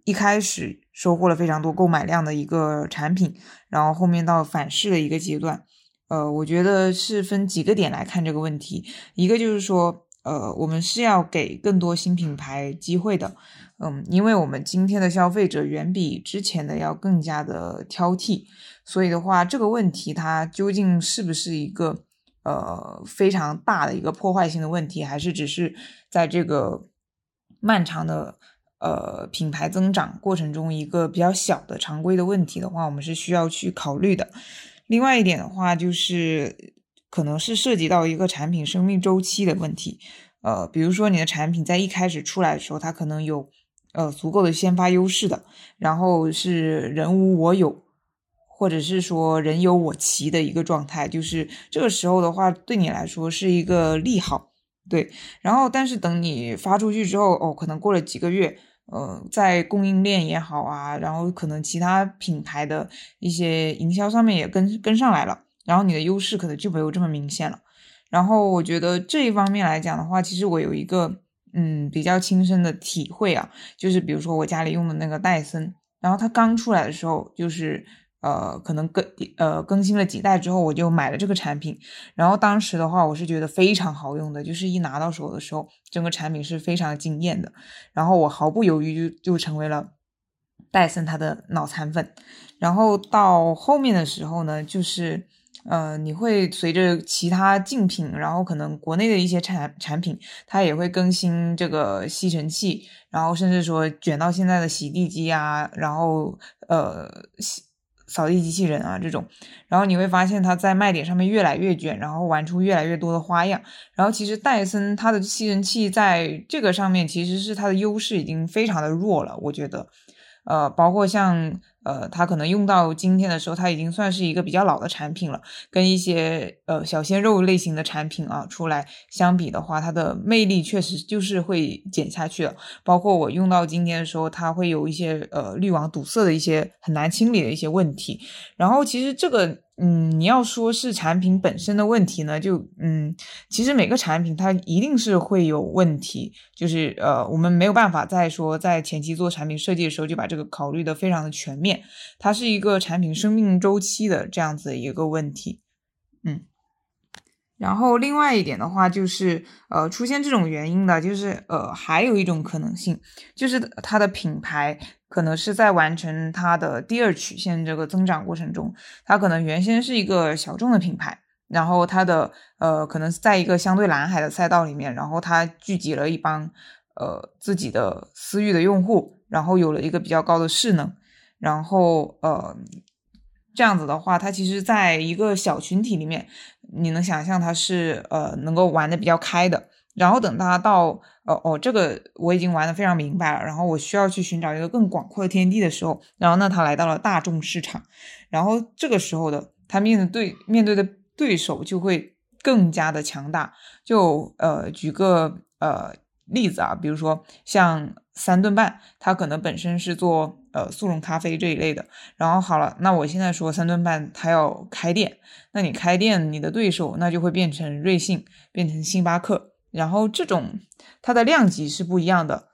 一开始收获了非常多购买量的一个产品，然后后面到反噬的一个阶段，呃，我觉得是分几个点来看这个问题。一个就是说，呃，我们是要给更多新品牌机会的，嗯，因为我们今天的消费者远比之前的要更加的挑剔，所以的话，这个问题它究竟是不是一个呃非常大的一个破坏性的问题，还是只是在这个漫长的呃品牌增长过程中一个比较小的常规的问题的话，我们是需要去考虑的。另外一点的话，就是可能是涉及到一个产品生命周期的问题。呃，比如说你的产品在一开始出来的时候，它可能有呃足够的先发优势的，然后是人无我有，或者是说人有我齐的一个状态，就是这个时候的话，对你来说是一个利好。对，然后但是等你发出去之后，哦，可能过了几个月。呃，在供应链也好啊，然后可能其他品牌的一些营销上面也跟跟上来了，然后你的优势可能就没有这么明显了。然后我觉得这一方面来讲的话，其实我有一个嗯比较亲身的体会啊，就是比如说我家里用的那个戴森，然后它刚出来的时候就是。呃，可能更呃更新了几代之后，我就买了这个产品。然后当时的话，我是觉得非常好用的，就是一拿到手的时候，整个产品是非常惊艳的。然后我毫不犹豫就就成为了戴森它的脑残粉。然后到后面的时候呢，就是呃，你会随着其他竞品，然后可能国内的一些产产品，它也会更新这个吸尘器，然后甚至说卷到现在的洗地机啊，然后呃。扫地机器人啊，这种，然后你会发现它在卖点上面越来越卷，然后玩出越来越多的花样。然后其实戴森它的吸尘器在这个上面其实是它的优势已经非常的弱了，我觉得，呃，包括像。呃，它可能用到今天的时候，它已经算是一个比较老的产品了。跟一些呃小鲜肉类型的产品啊出来相比的话，它的魅力确实就是会减下去了。包括我用到今天的时候，它会有一些呃滤网堵塞的一些很难清理的一些问题。然后其实这个。嗯，你要说是产品本身的问题呢，就嗯，其实每个产品它一定是会有问题，就是呃，我们没有办法再说在前期做产品设计的时候就把这个考虑的非常的全面，它是一个产品生命周期的这样子一个问题，嗯。然后另外一点的话，就是呃，出现这种原因的，就是呃，还有一种可能性，就是它的品牌可能是在完成它的第二曲线这个增长过程中，它可能原先是一个小众的品牌，然后它的呃，可能在一个相对蓝海的赛道里面，然后它聚集了一帮呃自己的私域的用户，然后有了一个比较高的势能，然后呃。这样子的话，它其实在一个小群体里面，你能想象他是呃能够玩的比较开的。然后等他到哦哦这个我已经玩的非常明白了，然后我需要去寻找一个更广阔的天地的时候，然后那他来到了大众市场，然后这个时候的他面对面对的对手就会更加的强大。就呃举个呃例子啊，比如说像三顿半，它可能本身是做。呃，速溶咖啡这一类的，然后好了，那我现在说三顿半，它要开店，那你开店，你的对手那就会变成瑞幸，变成星巴克，然后这种它的量级是不一样的。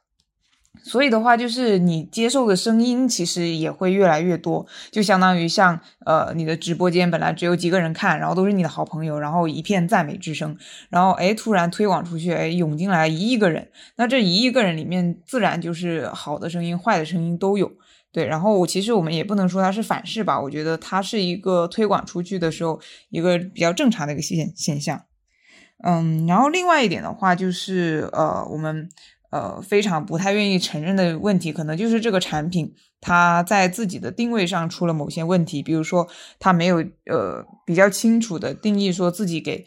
所以的话，就是你接受的声音其实也会越来越多，就相当于像呃，你的直播间本来只有几个人看，然后都是你的好朋友，然后一片赞美之声，然后哎，突然推广出去，哎，涌进来一亿个人，那这一亿个人里面，自然就是好的声音、坏的声音都有。对，然后我其实我们也不能说它是反噬吧，我觉得它是一个推广出去的时候一个比较正常的一个现现象。嗯，然后另外一点的话，就是呃，我们。呃，非常不太愿意承认的问题，可能就是这个产品它在自己的定位上出了某些问题，比如说它没有呃比较清楚的定义，说自己给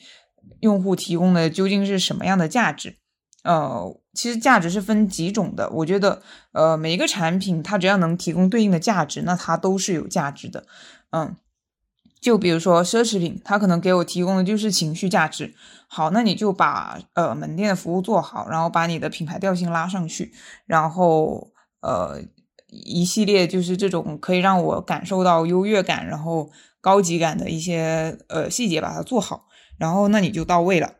用户提供的究竟是什么样的价值。呃，其实价值是分几种的，我觉得呃每一个产品它只要能提供对应的价值，那它都是有价值的。嗯。就比如说奢侈品，它可能给我提供的就是情绪价值。好，那你就把呃门店的服务做好，然后把你的品牌调性拉上去，然后呃一系列就是这种可以让我感受到优越感，然后高级感的一些呃细节把它做好，然后那你就到位了。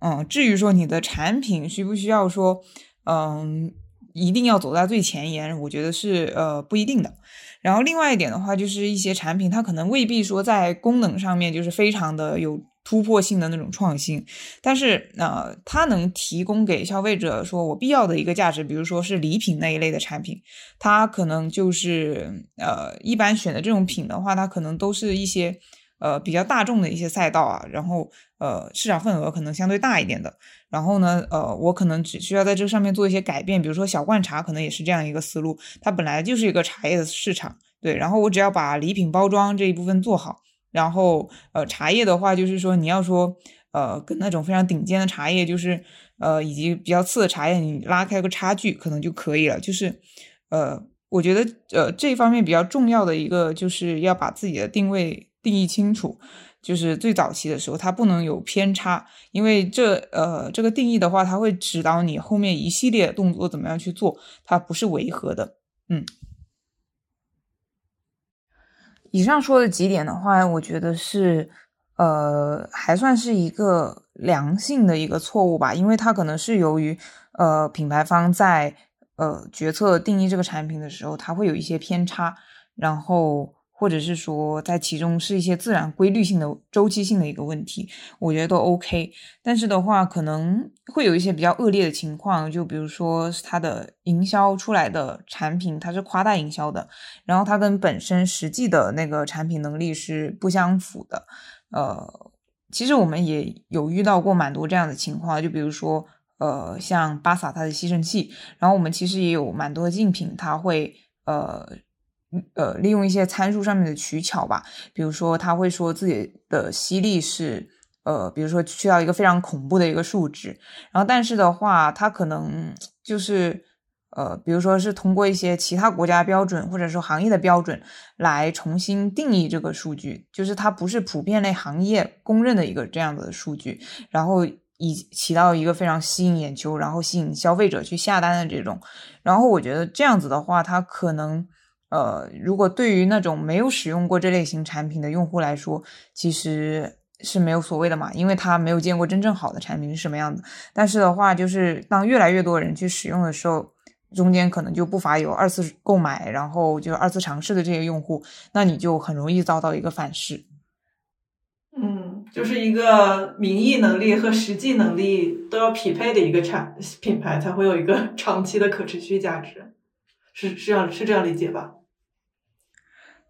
嗯，至于说你的产品需不需要说嗯一定要走在最前沿，我觉得是呃不一定的。然后另外一点的话，就是一些产品它可能未必说在功能上面就是非常的有突破性的那种创新，但是呃它能提供给消费者说我必要的一个价值，比如说是礼品那一类的产品，它可能就是呃一般选的这种品的话，它可能都是一些。呃，比较大众的一些赛道啊，然后呃，市场份额可能相对大一点的，然后呢，呃，我可能只需要在这上面做一些改变，比如说小罐茶可能也是这样一个思路，它本来就是一个茶叶的市场，对，然后我只要把礼品包装这一部分做好，然后呃，茶叶的话就是说你要说呃，跟那种非常顶尖的茶叶，就是呃，以及比较次的茶叶，你拉开个差距可能就可以了，就是呃，我觉得呃这一方面比较重要的一个就是要把自己的定位。定义清楚，就是最早期的时候，它不能有偏差，因为这呃这个定义的话，它会指导你后面一系列动作怎么样去做，它不是违和的。嗯，以上说的几点的话，我觉得是呃还算是一个良性的一个错误吧，因为它可能是由于呃品牌方在呃决策定义这个产品的时候，它会有一些偏差，然后。或者是说，在其中是一些自然规律性的周期性的一个问题，我觉得都 OK。但是的话，可能会有一些比较恶劣的情况，就比如说它的营销出来的产品，它是夸大营销的，然后它跟本身实际的那个产品能力是不相符的。呃，其实我们也有遇到过蛮多这样的情况，就比如说，呃，像巴萨它的吸尘器，然后我们其实也有蛮多竞品，它会呃。呃，利用一些参数上面的取巧吧，比如说他会说自己的吸力是呃，比如说去到一个非常恐怖的一个数值，然后但是的话，他可能就是呃，比如说是通过一些其他国家标准或者说行业的标准来重新定义这个数据，就是它不是普遍类行业公认的一个这样子的数据，然后以起到一个非常吸引眼球，然后吸引消费者去下单的这种，然后我觉得这样子的话，它可能。呃，如果对于那种没有使用过这类型产品的用户来说，其实是没有所谓的嘛，因为他没有见过真正好的产品是什么样的。但是的话，就是当越来越多人去使用的时候，中间可能就不乏有二次购买，然后就二次尝试的这些用户，那你就很容易遭到一个反噬。嗯，就是一个名义能力和实际能力都要匹配的一个产品牌，才会有一个 <laughs> 长期的可持续价值，是是这样是这样理解吧？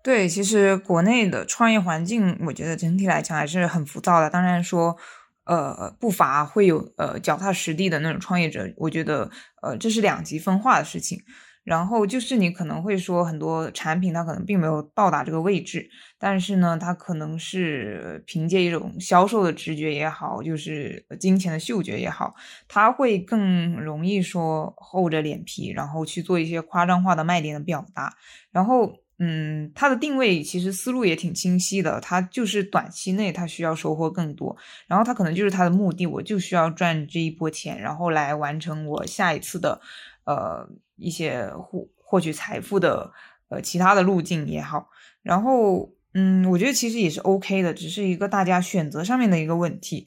对，其实国内的创业环境，我觉得整体来讲还是很浮躁的。当然说，呃，不乏会有呃脚踏实地的那种创业者。我觉得，呃，这是两极分化的事情。然后就是你可能会说，很多产品它可能并没有到达这个位置，但是呢，它可能是凭借一种销售的直觉也好，就是金钱的嗅觉也好，它会更容易说厚着脸皮，然后去做一些夸张化的卖点的表达，然后。嗯，它的定位其实思路也挺清晰的，它就是短期内它需要收获更多，然后它可能就是它的目的，我就需要赚这一波钱，然后来完成我下一次的呃一些获获取财富的呃其他的路径也好，然后嗯，我觉得其实也是 OK 的，只是一个大家选择上面的一个问题，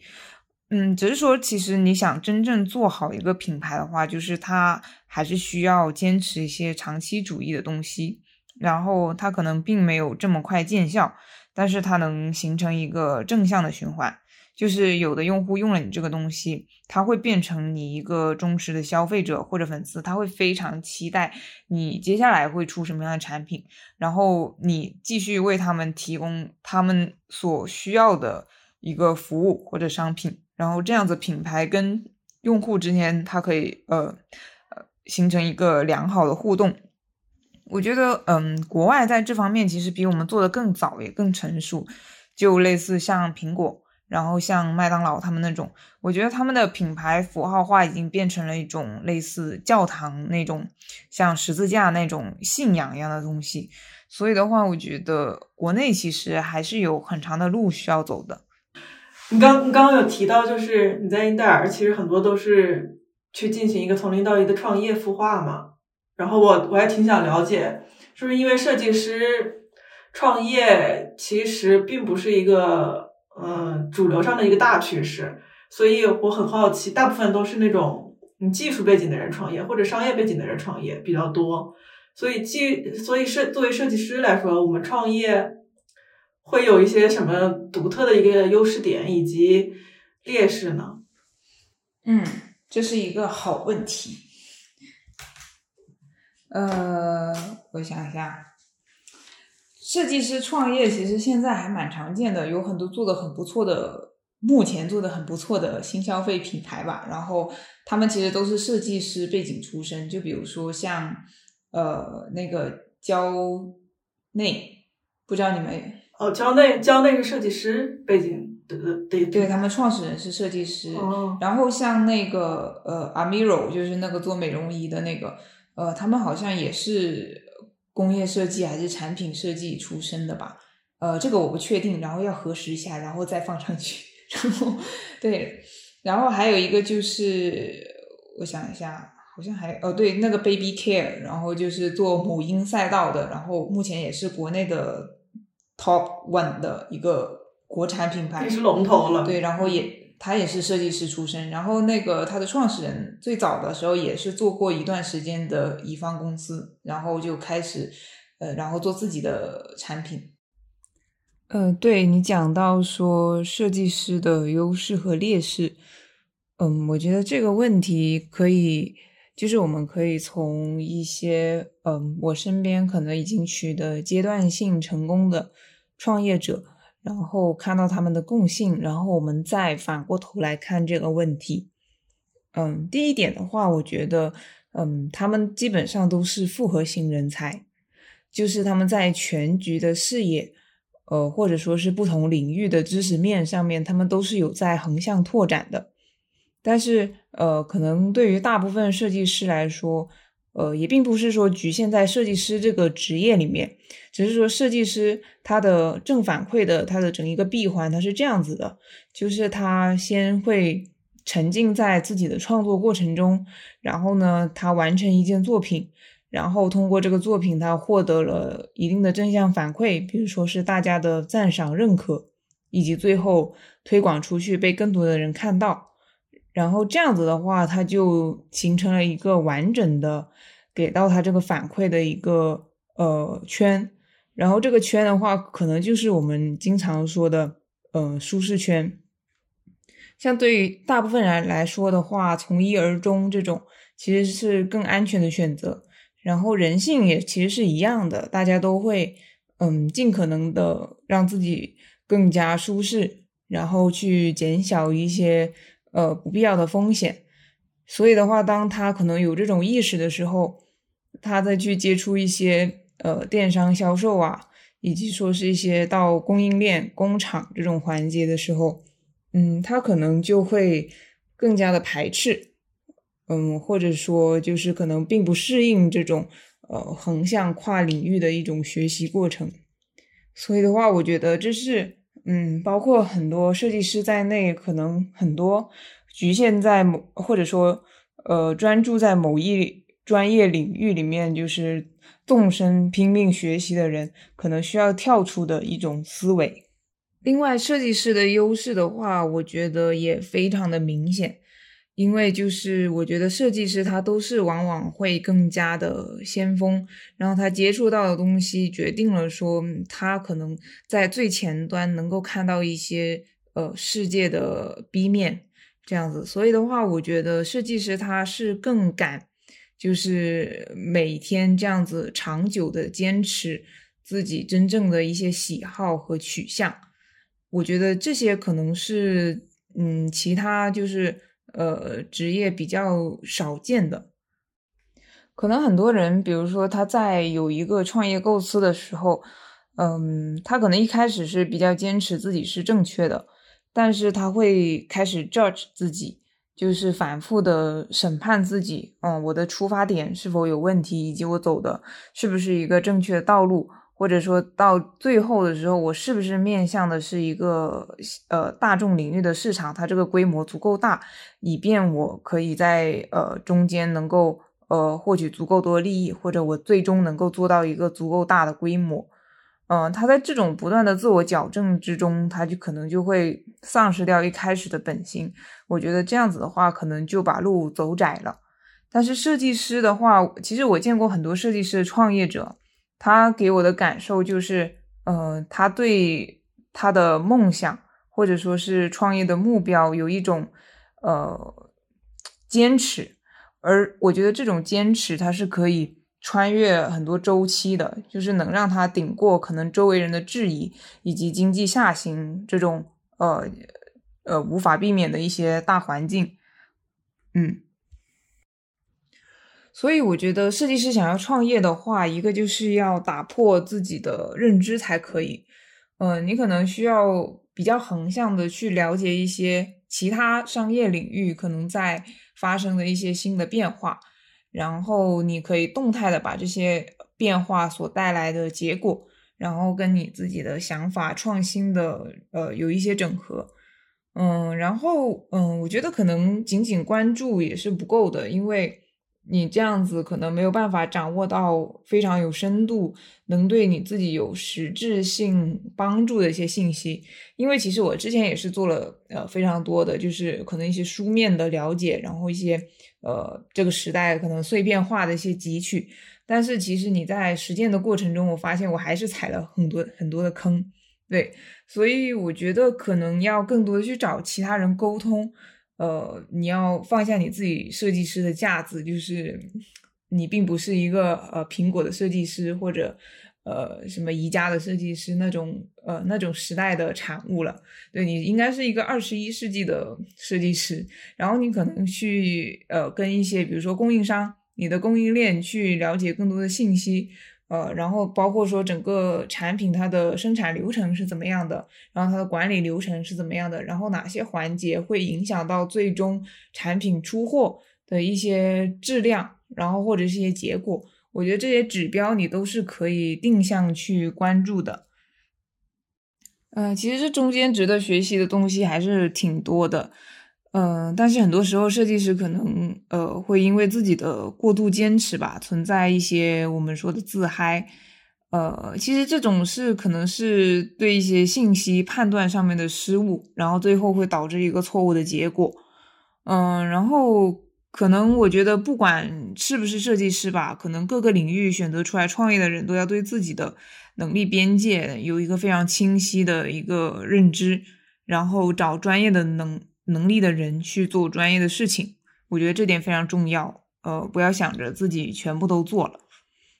嗯，只是说其实你想真正做好一个品牌的话，就是它还是需要坚持一些长期主义的东西。然后它可能并没有这么快见效，但是它能形成一个正向的循环，就是有的用户用了你这个东西，他会变成你一个忠实的消费者或者粉丝，他会非常期待你接下来会出什么样的产品，然后你继续为他们提供他们所需要的一个服务或者商品，然后这样子品牌跟用户之间，它可以呃呃形成一个良好的互动。我觉得，嗯，国外在这方面其实比我们做的更早，也更成熟。就类似像苹果，然后像麦当劳他们那种，我觉得他们的品牌符号化已经变成了一种类似教堂那种，像十字架那种信仰一样的东西。所以的话，我觉得国内其实还是有很长的路需要走的。你刚你刚刚有提到，就是你在英戴尔，其实很多都是去进行一个从零到一的创业孵化嘛。然后我我还挺想了解，是不是因为设计师创业其实并不是一个嗯主流上的一个大趋势，所以我很好奇，大部分都是那种嗯技术背景的人创业，或者商业背景的人创业比较多。所以技所以设作为设计师来说，我们创业会有一些什么独特的一个优势点以及劣势呢？嗯，这是一个好问题。呃，我想一下，设计师创业其实现在还蛮常见的，有很多做的很不错的，目前做的很不错的新消费品牌吧。然后他们其实都是设计师背景出身，就比如说像呃那个蕉内，不知道你们哦，蕉内蕉内是设计师背景对,对，对他们创始人是设计师。哦，然后像那个呃，Amiro 就是那个做美容仪的那个。呃，他们好像也是工业设计还是产品设计出身的吧？呃，这个我不确定，然后要核实一下，然后再放上去。<laughs> 然后对，然后还有一个就是，我想一下，好像还哦对，那个 Baby Care，然后就是做母婴赛道的，然后目前也是国内的 Top One 的一个国产品牌，也是龙头了。对，然后也。他也是设计师出身，然后那个他的创始人最早的时候也是做过一段时间的乙方公司，然后就开始呃，然后做自己的产品。呃，对你讲到说设计师的优势和劣势，嗯，我觉得这个问题可以，就是我们可以从一些嗯，我身边可能已经取得阶段性成功的创业者。然后看到他们的共性，然后我们再反过头来看这个问题。嗯，第一点的话，我觉得，嗯，他们基本上都是复合型人才，就是他们在全局的视野，呃，或者说是不同领域的知识面上面，他们都是有在横向拓展的。但是，呃，可能对于大部分设计师来说，呃，也并不是说局限在设计师这个职业里面，只是说设计师他的正反馈的他的整一个闭环，它是这样子的，就是他先会沉浸在自己的创作过程中，然后呢，他完成一件作品，然后通过这个作品，他获得了一定的正向反馈，比如说是大家的赞赏、认可，以及最后推广出去，被更多的人看到。然后这样子的话，它就形成了一个完整的给到他这个反馈的一个呃圈。然后这个圈的话，可能就是我们经常说的呃舒适圈。像对于大部分人来说的话，从一而终这种其实是更安全的选择。然后人性也其实是一样的，大家都会嗯尽可能的让自己更加舒适，然后去减小一些。呃，不必要的风险，所以的话，当他可能有这种意识的时候，他再去接触一些呃电商销售啊，以及说是一些到供应链工厂这种环节的时候，嗯，他可能就会更加的排斥，嗯，或者说就是可能并不适应这种呃横向跨领域的一种学习过程，所以的话，我觉得这是。嗯，包括很多设计师在内，可能很多局限在某或者说呃专注在某一专业领域里面，就是纵身拼命学习的人，可能需要跳出的一种思维。另外，设计师的优势的话，我觉得也非常的明显。因为就是我觉得设计师他都是往往会更加的先锋，然后他接触到的东西决定了说他可能在最前端能够看到一些呃世界的 B 面这样子，所以的话，我觉得设计师他是更敢就是每天这样子长久的坚持自己真正的一些喜好和取向，我觉得这些可能是嗯其他就是。呃，职业比较少见的，可能很多人，比如说他在有一个创业构思的时候，嗯，他可能一开始是比较坚持自己是正确的，但是他会开始 judge 自己，就是反复的审判自己，嗯，我的出发点是否有问题，以及我走的是不是一个正确的道路。或者说到最后的时候，我是不是面向的是一个呃大众领域的市场？它这个规模足够大，以便我可以在呃中间能够呃获取足够多利益，或者我最终能够做到一个足够大的规模。嗯，他在这种不断的自我矫正之中，他就可能就会丧失掉一开始的本心。我觉得这样子的话，可能就把路走窄了。但是设计师的话，其实我见过很多设计师的创业者，他给我的感受就是，呃，他对他的梦想或者说是创业的目标有一种呃坚持，而我觉得这种坚持，它是可以。穿越很多周期的，就是能让他顶过可能周围人的质疑，以及经济下行这种呃呃无法避免的一些大环境，嗯，所以我觉得设计师想要创业的话，一个就是要打破自己的认知才可以，嗯，你可能需要比较横向的去了解一些其他商业领域可能在发生的一些新的变化。然后你可以动态的把这些变化所带来的结果，然后跟你自己的想法创新的呃有一些整合，嗯，然后嗯，我觉得可能仅仅关注也是不够的，因为。你这样子可能没有办法掌握到非常有深度、能对你自己有实质性帮助的一些信息，因为其实我之前也是做了呃非常多的，就是可能一些书面的了解，然后一些呃这个时代可能碎片化的一些汲取，但是其实你在实践的过程中，我发现我还是踩了很多很多的坑，对，所以我觉得可能要更多的去找其他人沟通。呃，你要放下你自己设计师的架子，就是你并不是一个呃苹果的设计师或者呃什么宜家的设计师那种呃那种时代的产物了。对你应该是一个二十一世纪的设计师，然后你可能去呃跟一些比如说供应商、你的供应链去了解更多的信息。呃，然后包括说整个产品它的生产流程是怎么样的，然后它的管理流程是怎么样的，然后哪些环节会影响到最终产品出货的一些质量，然后或者是一些结果，我觉得这些指标你都是可以定向去关注的。嗯，其实这中间值得学习的东西还是挺多的。嗯，但是很多时候设计师可能呃会因为自己的过度坚持吧，存在一些我们说的自嗨。呃，其实这种是可能是对一些信息判断上面的失误，然后最后会导致一个错误的结果。嗯，然后可能我觉得不管是不是设计师吧，可能各个领域选择出来创业的人都要对自己的能力边界有一个非常清晰的一个认知，然后找专业的能。能力的人去做专业的事情，我觉得这点非常重要。呃，不要想着自己全部都做了。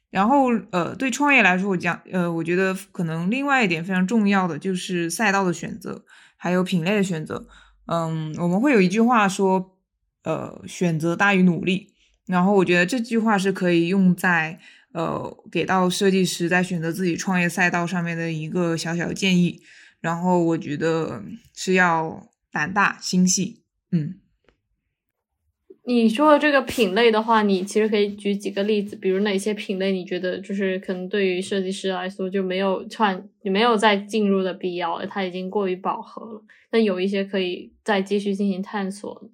然后，呃，对创业来说，我讲，呃，我觉得可能另外一点非常重要的就是赛道的选择，还有品类的选择。嗯，我们会有一句话说，呃，选择大于努力。然后，我觉得这句话是可以用在，呃，给到设计师在选择自己创业赛道上面的一个小小建议。然后，我觉得是要。胆大心细，嗯，你说的这个品类的话，你其实可以举几个例子，比如哪些品类你觉得就是可能对于设计师来说就没有串，没有再进入的必要了，它已经过于饱和了。但有一些可以再继续进行探索。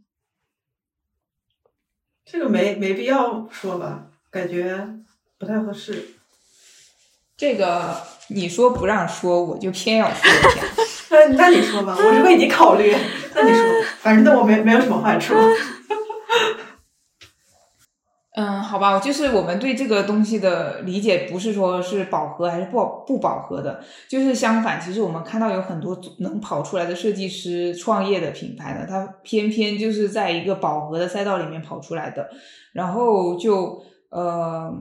这个没没必要说吧，感觉不太合适。这个你说不让说，我就偏要说一下。<laughs> 那那你说吧，我是为你考虑。<laughs> 那你说，反正对我没没有什么坏处。<laughs> 嗯，好吧，就是我们对这个东西的理解，不是说是饱和还是不不饱和的，就是相反，其实我们看到有很多能跑出来的设计师创业的品牌呢，它偏偏就是在一个饱和的赛道里面跑出来的，然后就呃。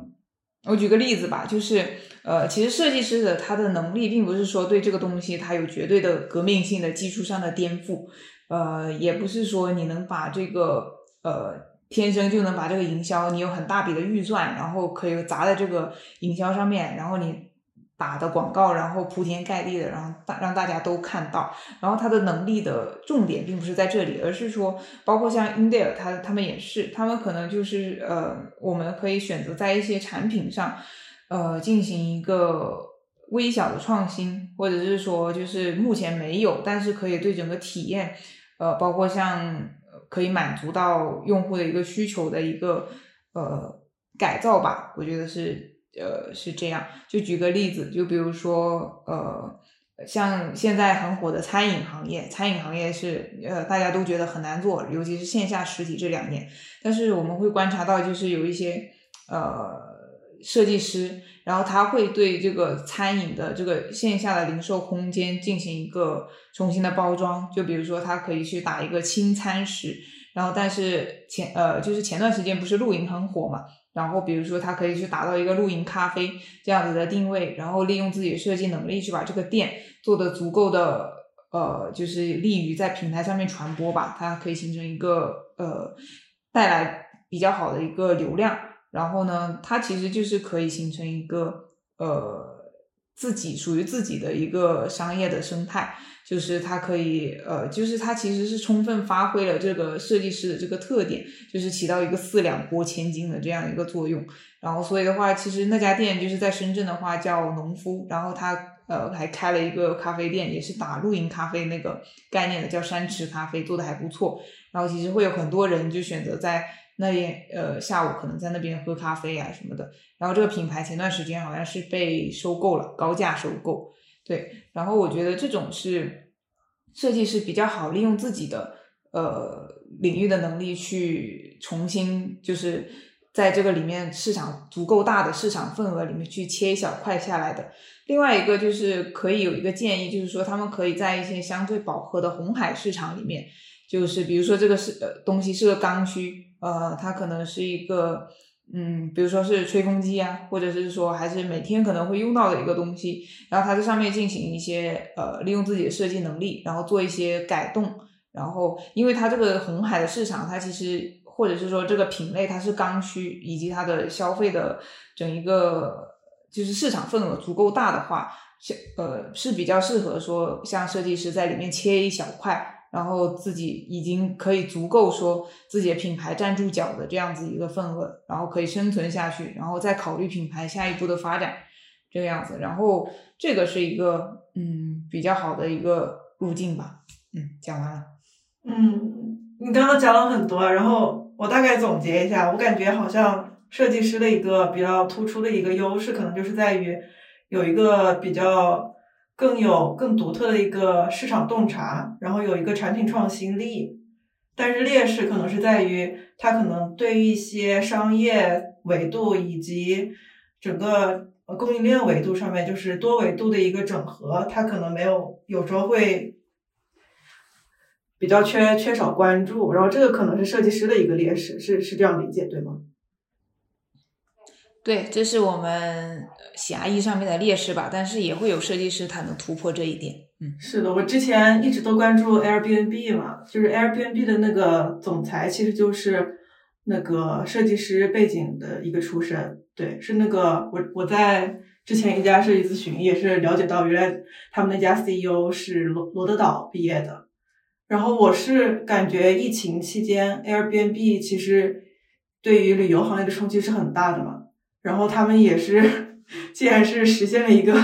我举个例子吧，就是呃，其实设计师的他的能力，并不是说对这个东西他有绝对的革命性的技术上的颠覆，呃，也不是说你能把这个呃天生就能把这个营销，你有很大笔的预算，然后可以砸在这个营销上面，然后你。打的广告，然后铺天盖地的，然后大让大家都看到。然后他的能力的重点并不是在这里，而是说，包括像 India，他他们也是，他们可能就是呃，我们可以选择在一些产品上，呃，进行一个微小的创新，或者是说，就是目前没有，但是可以对整个体验，呃，包括像可以满足到用户的一个需求的一个呃改造吧，我觉得是。呃是这样。就举个例子，就比如说呃。像现在很火的餐饮行业，餐饮行业是呃大家都觉得很难做，尤其是线下实体这两年。但是我们会观察到，就是有一些呃设计师，然后他会对这个餐饮的这个线下的零售空间进行一个重新的包装。就比如说，他可以去打一个轻餐食，然后但是前呃就是前段时间不是露营很火嘛。然后，比如说，他可以去达到一个露营咖啡这样子的定位，然后利用自己的设计能力去把这个店做的足够的，呃，就是利于在平台上面传播吧。它可以形成一个呃，带来比较好的一个流量。然后呢，它其实就是可以形成一个呃，自己属于自己的一个商业的生态。就是它可以，呃，就是它其实是充分发挥了这个设计师的这个特点，就是起到一个四两拨千斤的这样一个作用。然后，所以的话，其实那家店就是在深圳的话叫农夫，然后他呃还开了一个咖啡店，也是打露营咖啡那个概念的，叫山池咖啡，做的还不错。然后其实会有很多人就选择在那边，呃，下午可能在那边喝咖啡啊什么的。然后这个品牌前段时间好像是被收购了，高价收购。对，然后我觉得这种是设计师比较好利用自己的呃领域的能力去重新就是在这个里面市场足够大的市场份额里面去切一小块下来的。另外一个就是可以有一个建议，就是说他们可以在一些相对饱和的红海市场里面，就是比如说这个是呃东西是个刚需，呃，它可能是一个。嗯，比如说是吹风机啊，或者是说还是每天可能会用到的一个东西，然后它在上面进行一些呃利用自己的设计能力，然后做一些改动，然后因为它这个红海的市场，它其实或者是说这个品类它是刚需，以及它的消费的整一个就是市场份额足够大的话，像呃是比较适合说像设计师在里面切一小块。然后自己已经可以足够说自己的品牌站住脚的这样子一个份额，然后可以生存下去，然后再考虑品牌下一步的发展这个样子。然后这个是一个嗯比较好的一个路径吧。嗯，讲完了。嗯，你刚刚讲了很多，然后我大概总结一下，我感觉好像设计师的一个比较突出的一个优势，可能就是在于有一个比较。更有更独特的一个市场洞察，然后有一个产品创新力，但是劣势可能是在于它可能对于一些商业维度以及整个供应链维度上面，就是多维度的一个整合，它可能没有，有时候会比较缺缺少关注，然后这个可能是设计师的一个劣势，是是这样理解对吗？对，这是我们狭义上面的劣势吧，但是也会有设计师他能突破这一点。嗯，是的，我之前一直都关注 Airbnb 嘛，就是 Airbnb 的那个总裁其实就是那个设计师背景的一个出身。对，是那个我我在之前一家设计咨询也是了解到，原来他们那家 CEO 是罗罗德岛毕业的。然后我是感觉疫情期间 Airbnb 其实对于旅游行业的冲击是很大的嘛。然后他们也是，<laughs> 既然是实现了一个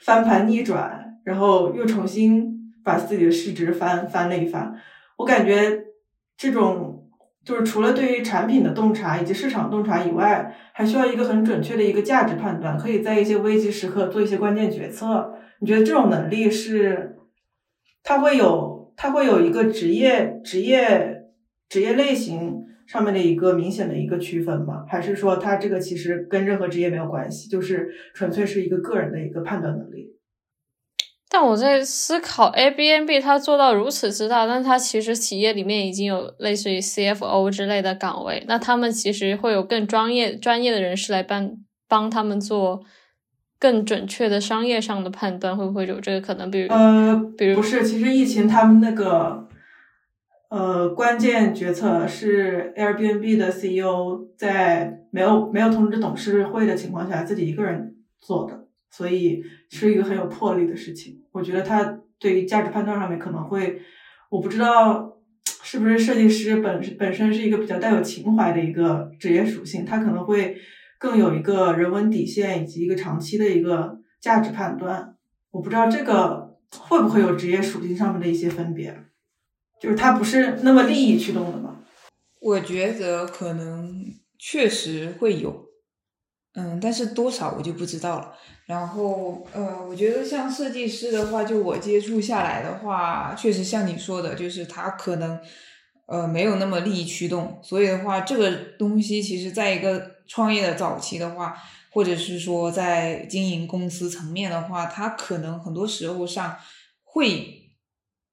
翻盘逆转，然后又重新把自己的市值翻翻了一番。我感觉这种就是除了对于产品的洞察以及市场洞察以外，还需要一个很准确的一个价值判断，可以在一些危机时刻做一些关键决策。你觉得这种能力是，它会有它会有一个职业职业职业类型？上面的一个明显的一个区分吗？还是说它这个其实跟任何职业没有关系，就是纯粹是一个个人的一个判断能力？但我在思考，Airbnb 它做到如此之大，但它其实企业里面已经有类似于 CFO 之类的岗位，那他们其实会有更专业专业的人士来帮帮他们做更准确的商业上的判断，会不会有这个可能？比如呃，比如不是，其实疫情他们那个。呃，关键决策是 Airbnb 的 CEO 在没有没有通知董事会的情况下自己一个人做的，所以是一个很有魄力的事情。我觉得他对于价值判断上面可能会，我不知道是不是设计师本本身是一个比较带有情怀的一个职业属性，他可能会更有一个人文底线以及一个长期的一个价值判断。我不知道这个会不会有职业属性上面的一些分别。就是它不是那么利益驱动的吗？我觉得可能确实会有，嗯，但是多少我就不知道了。然后，呃，我觉得像设计师的话，就我接触下来的话，确实像你说的，就是他可能，呃，没有那么利益驱动。所以的话，这个东西其实在一个创业的早期的话，或者是说在经营公司层面的话，它可能很多时候上会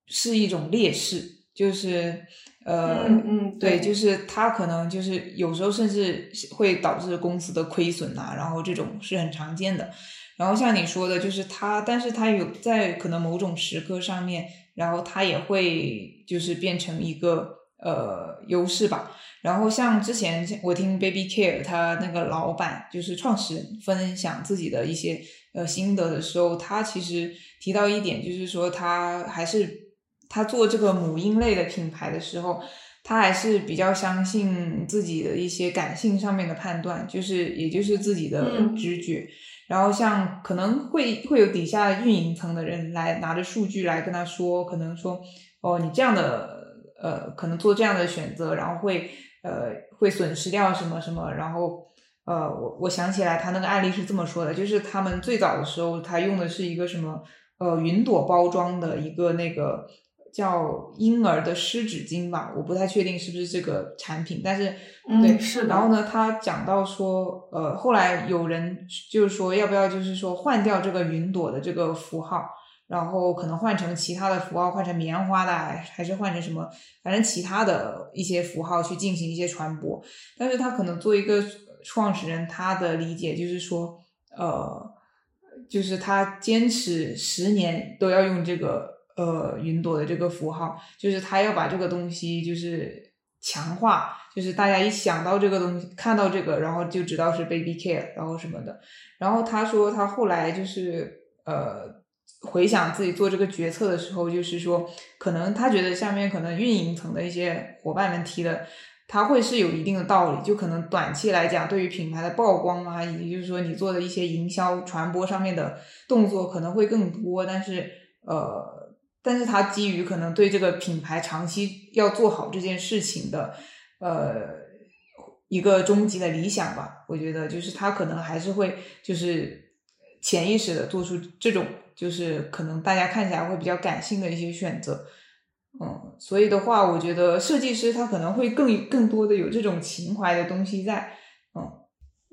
是一种劣势，就是。呃，嗯嗯对，对就是他可能就是有时候甚至会导致公司的亏损呐、然后这种是很常见的。然后像你说的，就是他，但是他有在可能某种时刻上面，然后他也会就是变成一个呃优势吧。然后像之前我听 Baby Care 他那个老板就是创始人分享自己的一些呃心得的时候，他其实提到一点，就是说他还是他做这个母婴类的品牌的时候，他还是比较相信自己的一些感性上面的判断，就是也就是自己的嗯直觉。然后像可能会会有底下运营层的人来拿着数据来跟他说，可能说哦，你这样的呃，可能做这样的选择，然后会呃会损失掉什么什么，然后呃，我我想起来他那个案例是这么说的，就是他们最早的时候，他用的是一个什么呃云朵包装的一个那个叫婴儿的湿纸巾吧，我不太确定是不是这个产品，但是嗯对，是的然后呢，他讲到说，呃，后来有人就是说，要不要就是说换掉这个云朵的这个符号，然后可能换成其他的符号，换成棉花的，还还是换成什么，反正其他的一些符号去进行一些传播。但是他可能作为一个创始人，他的理解就是说，呃，就是他坚持十年都要用这个呃云朵的这个符号，就是他要把这个东西就是强化，就是大家一想到这个东西，看到这个，然后就知道是 baby care，然后什么的。然后他说他后来就是呃回想自己做这个决策的时候，就是说可能他觉得下面可能运营层的一些伙伴们提的。它会是有一定的道理，就可能短期来讲，对于品牌的曝光啊，以及就是说你做的一些营销传播上面的动作可能会更多，但是呃，但是他基于可能对这个品牌长期要做好这件事情的呃一个终极的理想吧，我觉得就是他可能还是会就是潜意识的做出这种就是可能大家看起来会比较感性的一些选择。嗯，所以的话，我觉得设计师他可能会更更多的有这种情怀的东西在。嗯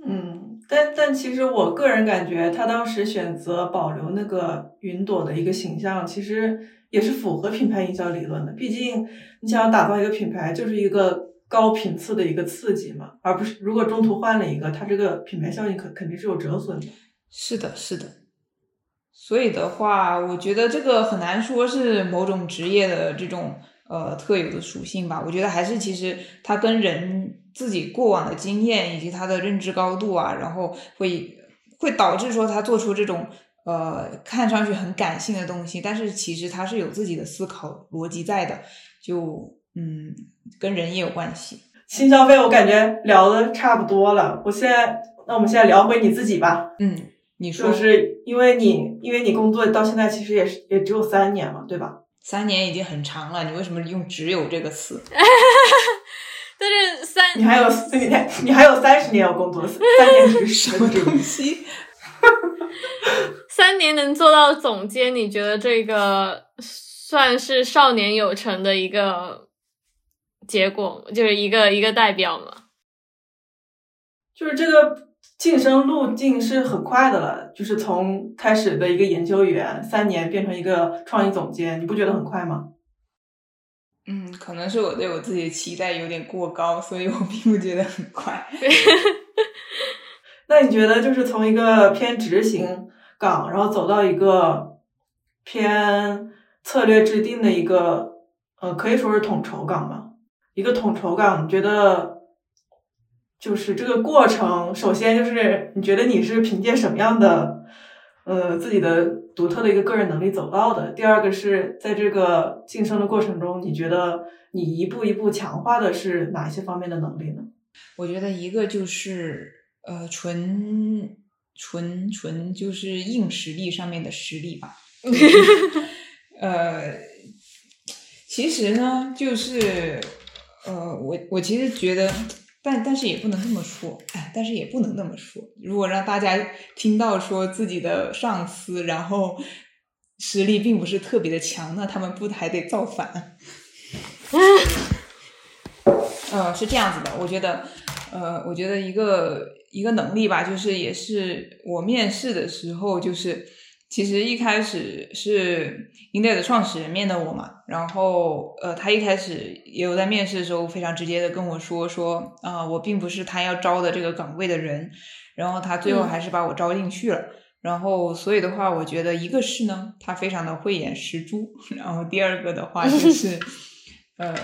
嗯，但但其实我个人感觉，他当时选择保留那个云朵的一个形象，其实也是符合品牌营销理论的。毕竟你想要打造一个品牌，就是一个高频次的一个刺激嘛，而不是如果中途换了一个，它这个品牌效应肯肯定是有折损的。是的，是的。所以的话，我觉得这个很难说是某种职业的这种呃特有的属性吧。我觉得还是其实它跟人自己过往的经验以及他的认知高度啊，然后会会导致说他做出这种呃看上去很感性的东西，但是其实它是有自己的思考逻辑在的，就嗯跟人也有关系。新消费我感觉聊的差不多了，我现在那我们现在聊回你自己吧，嗯，你说就是因为你因为你工作到现在其实也是也只有三年嘛，对吧？三年已经很长了，你为什么用“只有”这个词？<laughs> 但是三你还有四年你还有三十年要工作，三年 <laughs> 只是什么东西？<laughs> 三年能做到总监，你觉得这个算是少年有成的一个结果，就是一个一个代表吗？就是这个晋升路径是很快的了，就是从开始的一个研究员，三年变成一个创意总监，你不觉得很快吗？嗯，可能是我对我自己的期待有点过高，所以我并不觉得很快。<laughs> 那你觉得就是从一个偏执行岗，然后走到一个偏策略制定的一个，呃，可以说是统筹岗吧？一个统筹岗，你觉得就是这个过程，首先就是你觉得你是凭借什么样的，呃，自己的独特的一个个人能力走到的？第二个是在这个晋升的过程中，你觉得你一步一步强化的是哪一些方面的能力呢？我觉得一个就是呃，纯纯纯就是硬实力上面的实力吧。<laughs> 呃，其实呢，就是呃，我我其实觉得，但但是也不能这么说，哎，但是也不能那么说。如果让大家听到说自己的上司，然后实力并不是特别的强，那他们不还得造反？<laughs> 呃，是这样子的，我觉得，呃，我觉得一个一个能力吧，就是也是我面试的时候，就是其实一开始是 Indeed 的创始人面的我嘛，然后呃，他一开始也有在面试的时候非常直接的跟我说说啊、我并不是他要招的这个岗位的人，然后他最后还是把我招进去了。然后，所以的话，我觉得一个是呢，他非常的慧眼识珠，然后第二个的话就 <laughs> 是，呃，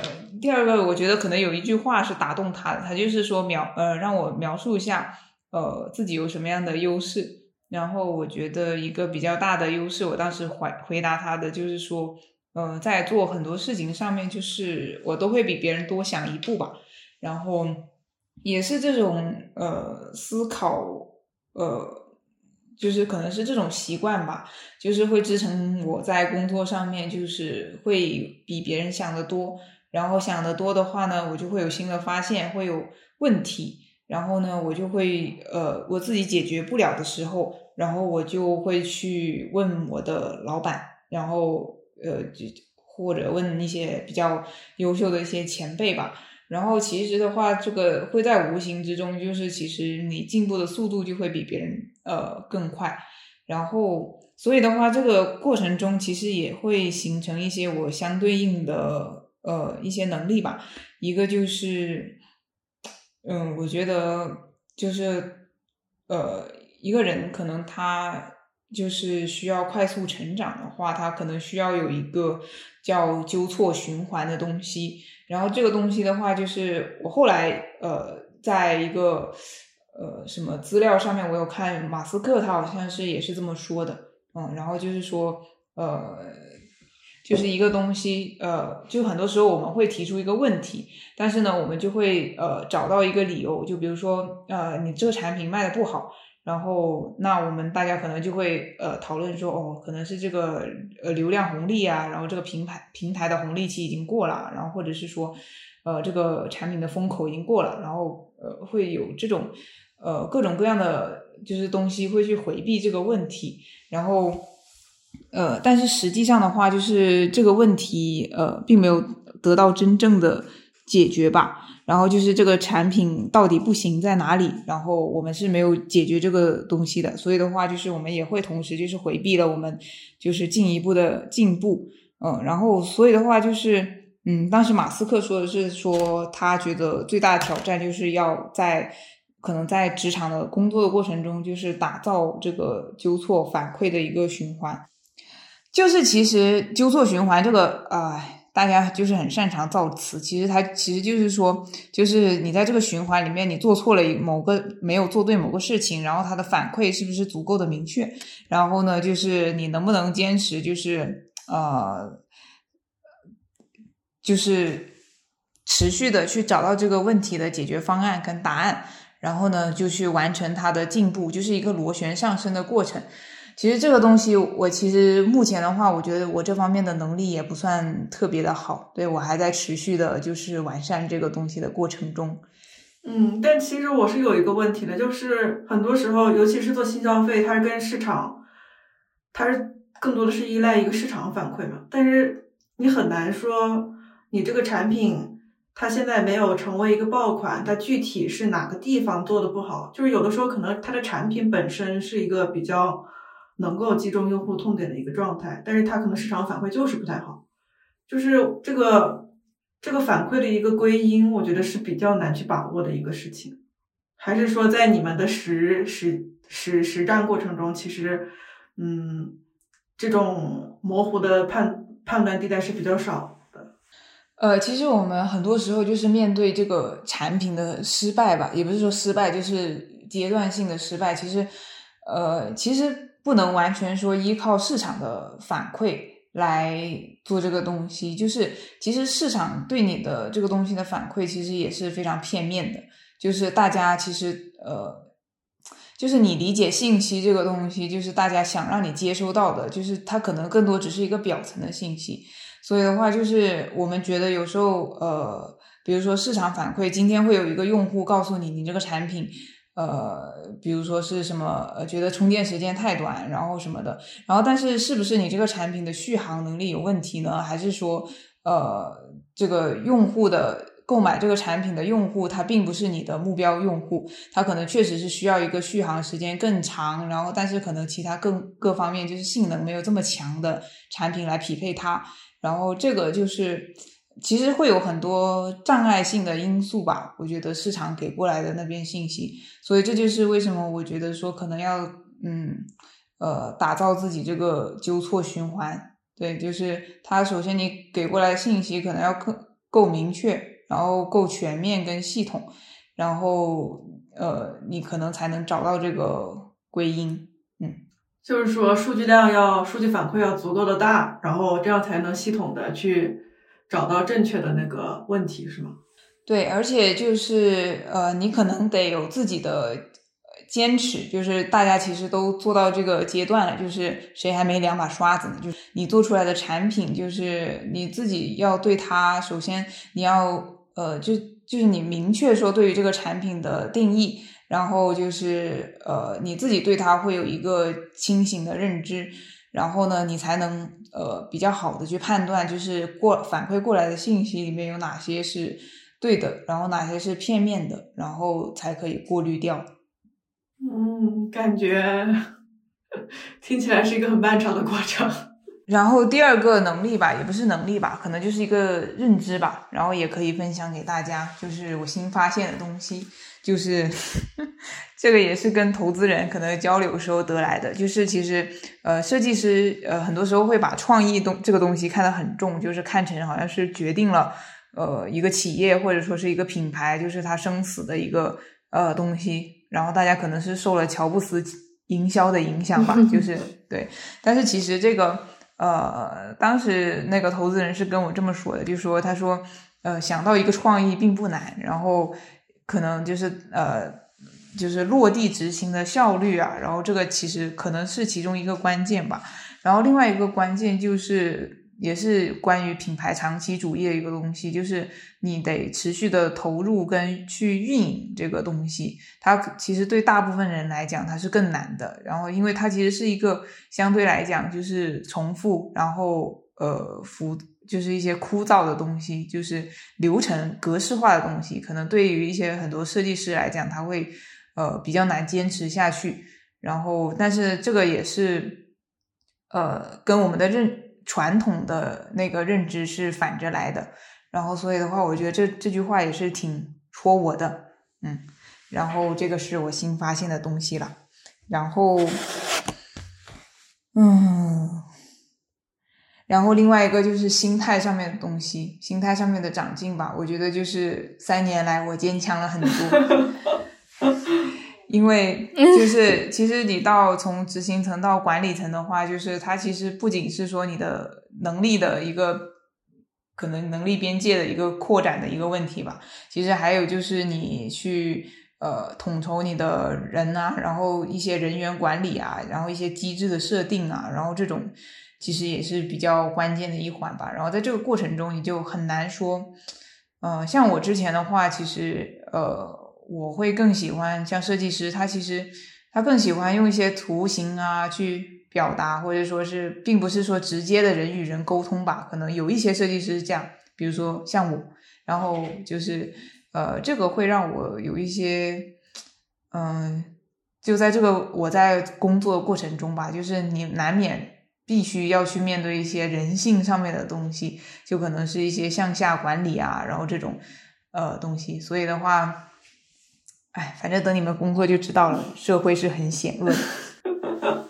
第二个我觉得可能有一句话是打动他的，他就是说描呃让我描述一下呃自己有什么样的优势，然后我觉得一个比较大的优势，我当时回回答他的就是说，呃，在做很多事情上面，就是我都会比别人多想一步吧，然后也是这种呃思考呃。就是可能是这种习惯吧，就是会支撑我在工作上面，就是会比别人想的多。然后想的多的话呢，我就会有新的发现，会有问题。然后呢，我就会呃，我自己解决不了的时候，然后我就会去问我的老板，然后呃，就或者问一些比较优秀的一些前辈吧。然后其实的话，这个会在无形之中，就是其实你进步的速度就会比别人呃更快。然后所以的话，这个过程中其实也会形成一些我相对应的呃一些能力吧。一个就是，嗯，我觉得就是呃一个人可能他就是需要快速成长的话，他可能需要有一个叫纠错循环的东西。然后这个东西的话，就是我后来呃，在一个呃什么资料上面，我有看马斯克，他好像是也是这么说的，嗯，然后就是说呃，就是一个东西，呃，就很多时候我们会提出一个问题，但是呢，我们就会呃找到一个理由，就比如说呃，你这个产品卖的不好。然后，那我们大家可能就会呃讨论说，哦，可能是这个呃流量红利啊，然后这个平台平台的红利期已经过了，然后或者是说，呃，这个产品的风口已经过了，然后呃会有这种呃各种各样的就是东西会去回避这个问题，然后呃，但是实际上的话，就是这个问题呃并没有得到真正的解决吧。然后就是这个产品到底不行在哪里？然后我们是没有解决这个东西的，所以的话，就是我们也会同时就是回避了我们就是进一步的进步，嗯，然后所以的话就是，嗯，当时马斯克说的是说他觉得最大的挑战就是要在可能在职场的工作的过程中，就是打造这个纠错反馈的一个循环，就是其实纠错循环这个，哎。大家就是很擅长造词，其实它其实就是说，就是你在这个循环里面，你做错了某个没有做对某个事情，然后它的反馈是不是足够的明确？然后呢，就是你能不能坚持，就是呃，就是持续的去找到这个问题的解决方案跟答案，然后呢，就去完成它的进步，就是一个螺旋上升的过程。其实这个东西，我其实目前的话，我觉得我这方面的能力也不算特别的好，对我还在持续的，就是完善这个东西的过程中。嗯，但其实我是有一个问题的，就是很多时候，尤其是做新消费，它是跟市场，它是更多的是依赖一个市场反馈嘛。但是你很难说，你这个产品它现在没有成为一个爆款，它具体是哪个地方做的不好？就是有的时候可能它的产品本身是一个比较。能够击中用户痛点的一个状态，但是它可能市场反馈就是不太好，就是这个这个反馈的一个归因，我觉得是比较难去把握的一个事情。还是说，在你们的实实实实战过程中，其实嗯，这种模糊的判判断地带是比较少的。呃，其实我们很多时候就是面对这个产品的失败吧，也不是说失败，就是阶段性的失败。其实，呃，其实。不能完全说依靠市场的反馈来做这个东西，就是其实市场对你的这个东西的反馈其实也是非常片面的，就是大家其实呃，就是你理解信息这个东西，就是大家想让你接收到的，就是它可能更多只是一个表层的信息，所以的话，就是我们觉得有时候呃。比如说市场反馈，今天会有一个用户告诉你，你这个产品，呃，比如说是什么，呃，觉得充电时间太短，然后什么的，然后但是是不是你这个产品的续航能力有问题呢？还是说，呃，这个用户的购买这个产品的用户，他并不是你的目标用户，他可能确实是需要一个续航时间更长，然后但是可能其他更各方面就是性能没有这么强的产品来匹配它，然后这个就是。其实会有很多障碍性的因素吧，我觉得市场给过来的那边信息，所以这就是为什么我觉得说可能要嗯呃打造自己这个纠错循环，对，就是它首先你给过来信息可能要够够明确，然后够全面跟系统，然后呃你可能才能找到这个归因，嗯，就是说数据量要数据反馈要足够的大，然后这样才能系统的去。找到正确的那个问题是吗？对，而且就是呃，你可能得有自己的坚持，就是大家其实都做到这个阶段了，就是谁还没两把刷子呢？就是你做出来的产品，就是你自己要对它，首先你要呃，就就是你明确说对于这个产品的定义，然后就是呃，你自己对它会有一个清醒的认知。然后呢，你才能呃比较好的去判断，就是过反馈过来的信息里面有哪些是对的，然后哪些是片面的，然后才可以过滤掉。嗯，感觉 <laughs> 听起来是一个很漫长的过程。然后第二个能力吧，也不是能力吧，可能就是一个认知吧，然后也可以分享给大家，就是我新发现的东西。就是这个也是跟投资人可能交流时候得来的。就是其实呃，设计师呃很多时候会把创意东这个东西看得很重，就是看成好像是决定了呃一个企业或者说是一个品牌，就是它生死的一个呃东西。然后大家可能是受了乔布斯营销的影响吧，就 <laughs> 是对。但是其实这个呃，当时那个投资人是跟我这么说的，就说他说呃想到一个创意并不难，然后。可能就是呃，就是落地执行的效率啊，然后这个其实可能是其中一个关键吧。然后另外一个关键就是，也是关于品牌长期主义的一个东西，就是你得持续的投入跟去运营这个东西。它其实对大部分人来讲，它是更难的。然后因为它其实是一个相对来讲就是重复，然后呃复。就是一些枯燥的东西，就是流程格式化的东西，可能对于一些很多设计师来讲，他会呃比较难坚持下去。然后，但是这个也是呃跟我们的认传统的那个认知是反着来的。然后，所以的话，我觉得这这句话也是挺戳我的，嗯。然后，这个是我新发现的东西了。然后，嗯。然后另外一个就是心态上面的东西，心态上面的长进吧。我觉得就是三年来我坚强了很多，<laughs> <laughs> 因为就是 <laughs> 其实你到从执行层到管理层的话，就是它其实不仅是说你的能力的一个可能能力边界的一个扩展的一个问题吧，其实还有就是你去呃统筹你的人啊，然后一些人员管理啊，然后一些机制的设定啊，然后这种。其实也是比较关键的一环吧。然后在这个过程中，你就很难说，呃，像我之前的话，其实呃，我会更喜欢像设计师，他其实他更喜欢用一些图形啊去表达，或者说是并不是说直接的人与人沟通吧。可能有一些设计师这样，比如说像我，然后就是呃，这个会让我有一些，嗯，就在这个我在工作过程中吧，就是你难免。必须要去面对一些人性上面的东西，就可能是一些向下管理啊，然后这种呃东西。所以的话，哎，反正等你们工作就知道了，社会是很险恶的。<laughs>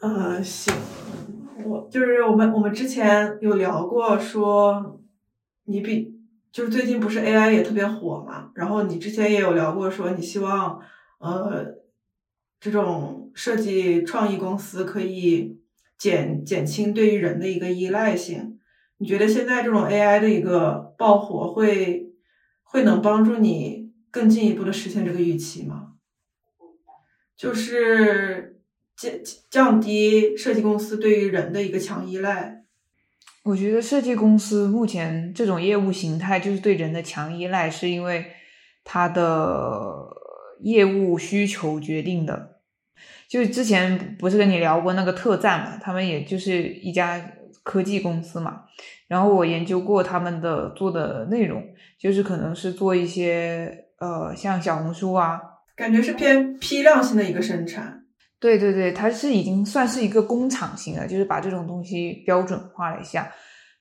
呃，行，我就是我们我们之前有聊过，说你比就是最近不是 AI 也特别火嘛，然后你之前也有聊过，说你希望呃。这种设计创意公司可以减减轻对于人的一个依赖性。你觉得现在这种 AI 的一个爆火会会能帮助你更进一步的实现这个预期吗？就是降降低设计公司对于人的一个强依赖。我觉得设计公司目前这种业务形态就是对人的强依赖，是因为它的业务需求决定的。就之前不是跟你聊过那个特赞嘛，他们也就是一家科技公司嘛。然后我研究过他们的做的内容，就是可能是做一些呃像小红书啊，感觉是偏批量性的一个生产。对对对，它是已经算是一个工厂型的，就是把这种东西标准化了一下。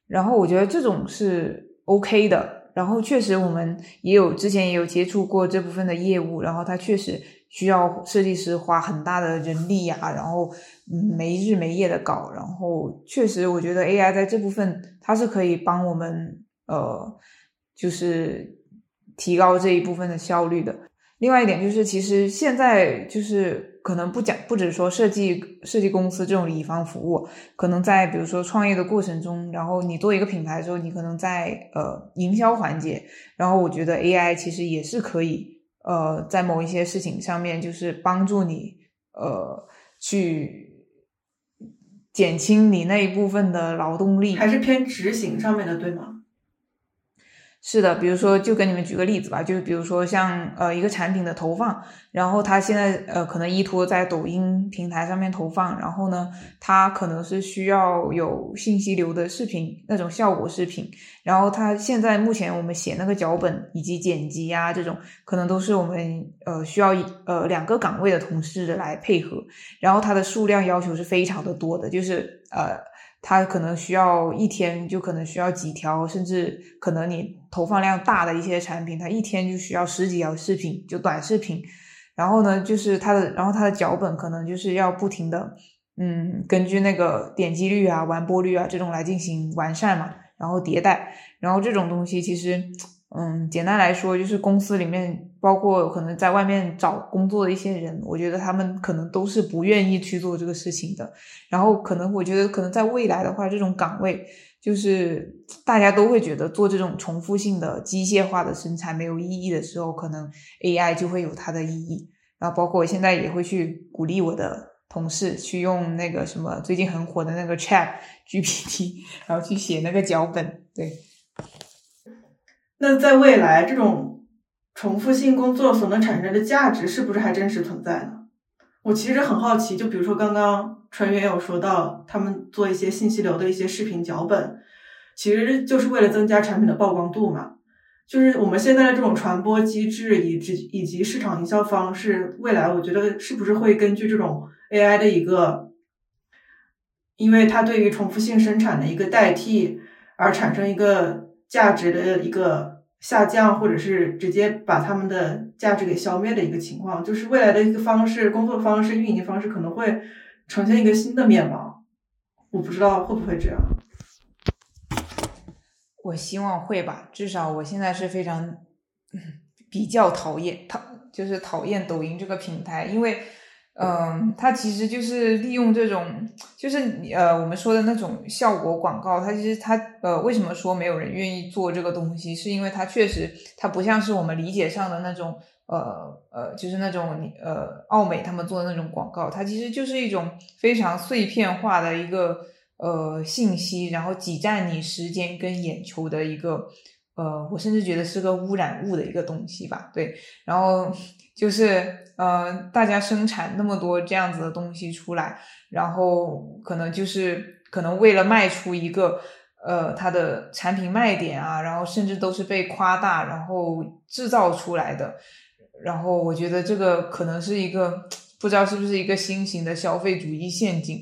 然后我觉得这种是 OK 的。然后确实我们也有之前也有接触过这部分的业务，然后它确实需要设计师花很大的人力呀，然后嗯没日没夜的搞。然后确实我觉得 AI 在这部分它是可以帮我们呃，就是提高这一部分的效率的。另外一点就是，其实现在就是可能不讲，不只说设计设计公司这种乙方服务，可能在比如说创业的过程中，然后你做一个品牌的时候，你可能在呃营销环节，然后我觉得 AI 其实也是可以呃在某一些事情上面，就是帮助你呃去减轻你那一部分的劳动力，还是偏执行上面的，对吗？是的，比如说，就跟你们举个例子吧，就是比如说像呃一个产品的投放，然后它现在呃可能依托在抖音平台上面投放，然后呢，它可能是需要有信息流的视频那种效果视频，然后它现在目前我们写那个脚本以及剪辑啊这种，可能都是我们呃需要呃两个岗位的同事来配合，然后它的数量要求是非常的多的，就是呃。它可能需要一天就可能需要几条，甚至可能你投放量大的一些产品，它一天就需要十几条视频，就短视频。然后呢，就是它的，然后它的脚本可能就是要不停的，嗯，根据那个点击率啊、完播率啊这种来进行完善嘛，然后迭代。然后这种东西其实。嗯，简单来说，就是公司里面包括可能在外面找工作的一些人，我觉得他们可能都是不愿意去做这个事情的。然后可能我觉得，可能在未来的话，这种岗位就是大家都会觉得做这种重复性的机械化的生产没有意义的时候，可能 AI 就会有它的意义。然后包括我现在也会去鼓励我的同事去用那个什么最近很火的那个 Chat GPT，然后去写那个脚本，对。那在未来，这种重复性工作所能产生的价值，是不是还真实存在呢？我其实很好奇，就比如说刚刚船员有说到，他们做一些信息流的一些视频脚本，其实就是为了增加产品的曝光度嘛。就是我们现在的这种传播机制，以及以及市场营销方式，未来我觉得是不是会根据这种 AI 的一个，因为它对于重复性生产的一个代替，而产生一个价值的一个。下降，或者是直接把他们的价值给消灭的一个情况，就是未来的一个方式、工作方式、运营方式可能会呈现一个新的面貌。我不知道会不会这样。我希望会吧，至少我现在是非常 <laughs> 比较讨厌讨，就是讨厌抖音这个平台，因为。嗯，它其实就是利用这种，就是呃我们说的那种效果广告。它其实它呃为什么说没有人愿意做这个东西？是因为它确实它不像是我们理解上的那种呃呃，就是那种呃奥美他们做的那种广告。它其实就是一种非常碎片化的一个呃信息，然后挤占你时间跟眼球的一个呃，我甚至觉得是个污染物的一个东西吧。对，然后。就是呃，大家生产那么多这样子的东西出来，然后可能就是可能为了卖出一个呃它的产品卖点啊，然后甚至都是被夸大，然后制造出来的。然后我觉得这个可能是一个不知道是不是一个新型的消费主义陷阱。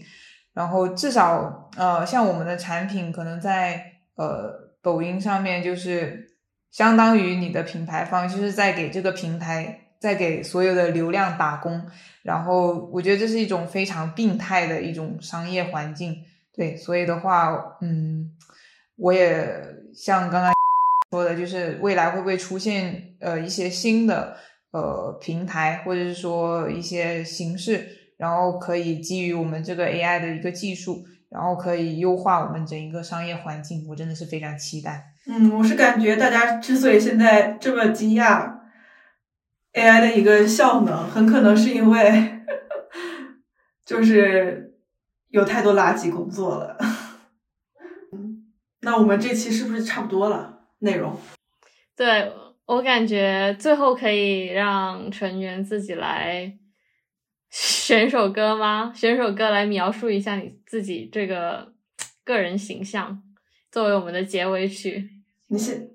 然后至少呃，像我们的产品可能在呃抖音上面就是相当于你的品牌方就是在给这个平台。在给所有的流量打工，然后我觉得这是一种非常病态的一种商业环境。对，所以的话，嗯，我也像刚刚说的，就是未来会不会出现呃一些新的呃平台，或者是说一些形式，然后可以基于我们这个 AI 的一个技术，然后可以优化我们整一个商业环境。我真的是非常期待。嗯，我是感觉大家之所以现在这么惊讶。AI 的一个效能，很可能是因为就是有太多垃圾工作了。<laughs> 那我们这期是不是差不多了？内容？对我感觉最后可以让成员自己来选首歌吗？选首歌来描述一下你自己这个个人形象，作为我们的结尾曲。你现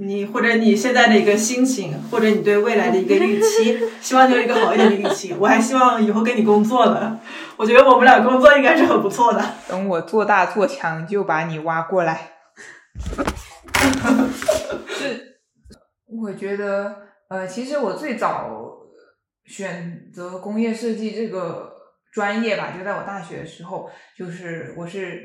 你或者你现在的一个心情，或者你对未来的一个预期，<laughs> 希望你有一个好一点的预期。我还希望以后跟你工作呢，我觉得我们俩工作应该是很不错的。等我做大做强，就把你挖过来。<laughs> 是，我觉得，呃，其实我最早选择工业设计这个专业吧，就在我大学的时候，就是我是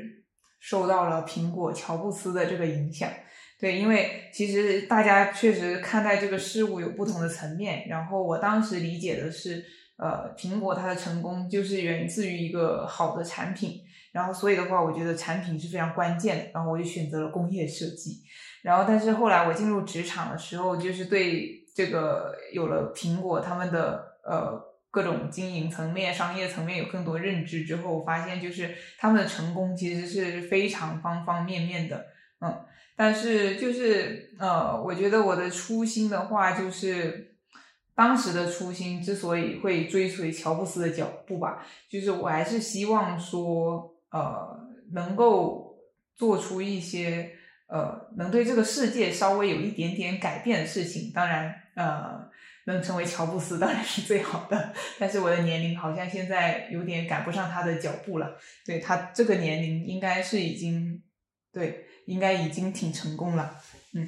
受到了苹果乔布斯的这个影响。对，因为其实大家确实看待这个事物有不同的层面，然后我当时理解的是，呃，苹果它的成功就是源自于一个好的产品，然后所以的话，我觉得产品是非常关键的，然后我就选择了工业设计，然后但是后来我进入职场的时候，就是对这个有了苹果他们的呃各种经营层面、商业层面有更多认知之后，发现就是他们的成功其实是非常方方面面的，嗯。但是就是呃，我觉得我的初心的话，就是当时的初心之所以会追随乔布斯的脚步吧，就是我还是希望说呃，能够做出一些呃，能对这个世界稍微有一点点改变的事情。当然呃，能成为乔布斯当然是最好的，但是我的年龄好像现在有点赶不上他的脚步了。对他这个年龄应该是已经对。应该已经挺成功了，嗯，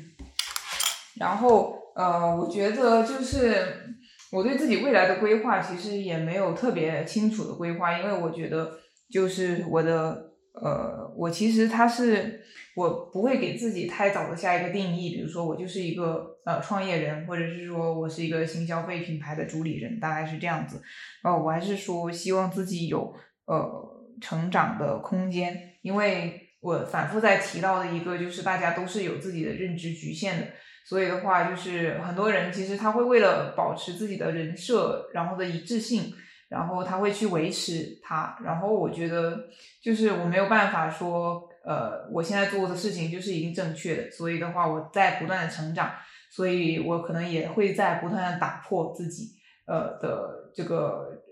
然后呃，我觉得就是我对自己未来的规划其实也没有特别清楚的规划，因为我觉得就是我的呃，我其实他是我不会给自己太早的下一个定义，比如说我就是一个呃创业人，或者是说我是一个新消费品牌的主理人，大概是这样子，呃，我还是说希望自己有呃成长的空间，因为。我反复在提到的一个，就是大家都是有自己的认知局限的，所以的话，就是很多人其实他会为了保持自己的人设，然后的一致性，然后他会去维持它。然后我觉得，就是我没有办法说，呃，我现在做的事情就是一定正确的。所以的话，我在不断的成长，所以我可能也会在不断的打破自己，呃的这个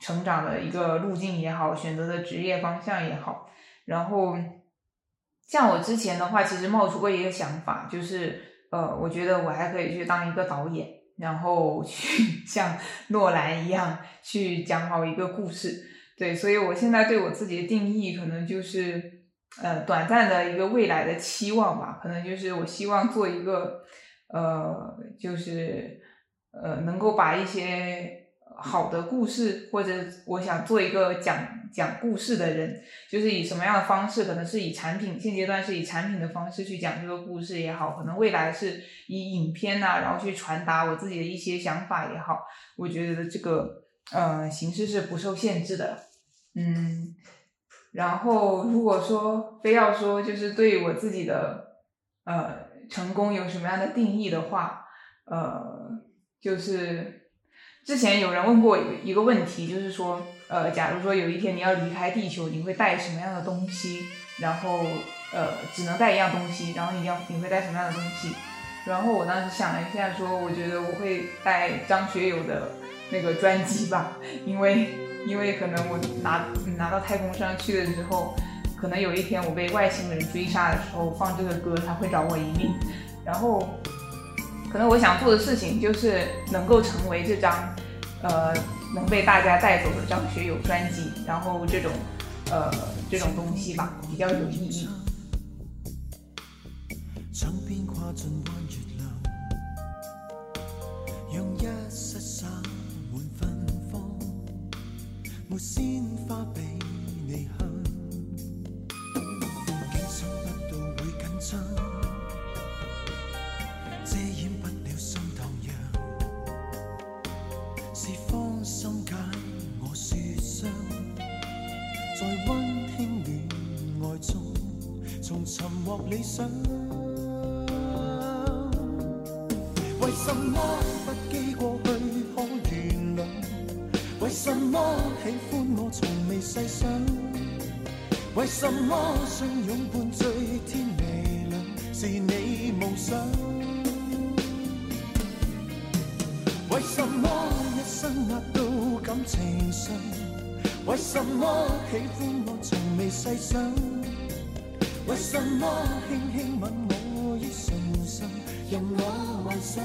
成长的一个路径也好，选择的职业方向也好，然后。像我之前的话，其实冒出过一个想法，就是呃，我觉得我还可以去当一个导演，然后去 <laughs> 像诺兰一样去讲好一个故事。对，所以我现在对我自己的定义，可能就是呃，短暂的一个未来的期望吧，可能就是我希望做一个呃，就是呃，能够把一些。好的故事，或者我想做一个讲讲故事的人，就是以什么样的方式，可能是以产品，现阶段是以产品的方式去讲这个故事也好，可能未来是以影片呐，然后去传达我自己的一些想法也好，我觉得这个呃形式是不受限制的，嗯，然后如果说非要说就是对我自己的呃成功有什么样的定义的话，呃，就是。之前有人问过一个问题，就是说，呃，假如说有一天你要离开地球，你会带什么样的东西？然后，呃，只能带一样东西，然后你要你会带什么样的东西？然后我当时想了一下，说我觉得我会带张学友的那个专辑吧，因为因为可能我拿拿到太空上去的时候，可能有一天我被外星人追杀的时候放这个歌，他会饶我一命，然后。可能我想做的事情就是能够成为这张，呃，能被大家带走的张学友专辑，然后这种，呃，这种东西吧，比较有意义。理想，为什么不记过去可原谅？为什么喜欢我从未细想？为什么相拥伴醉天明？是你梦想。为什么一生压到感情上？为什么喜欢我从未细想？为什么轻轻吻我已唇上，任我幻想？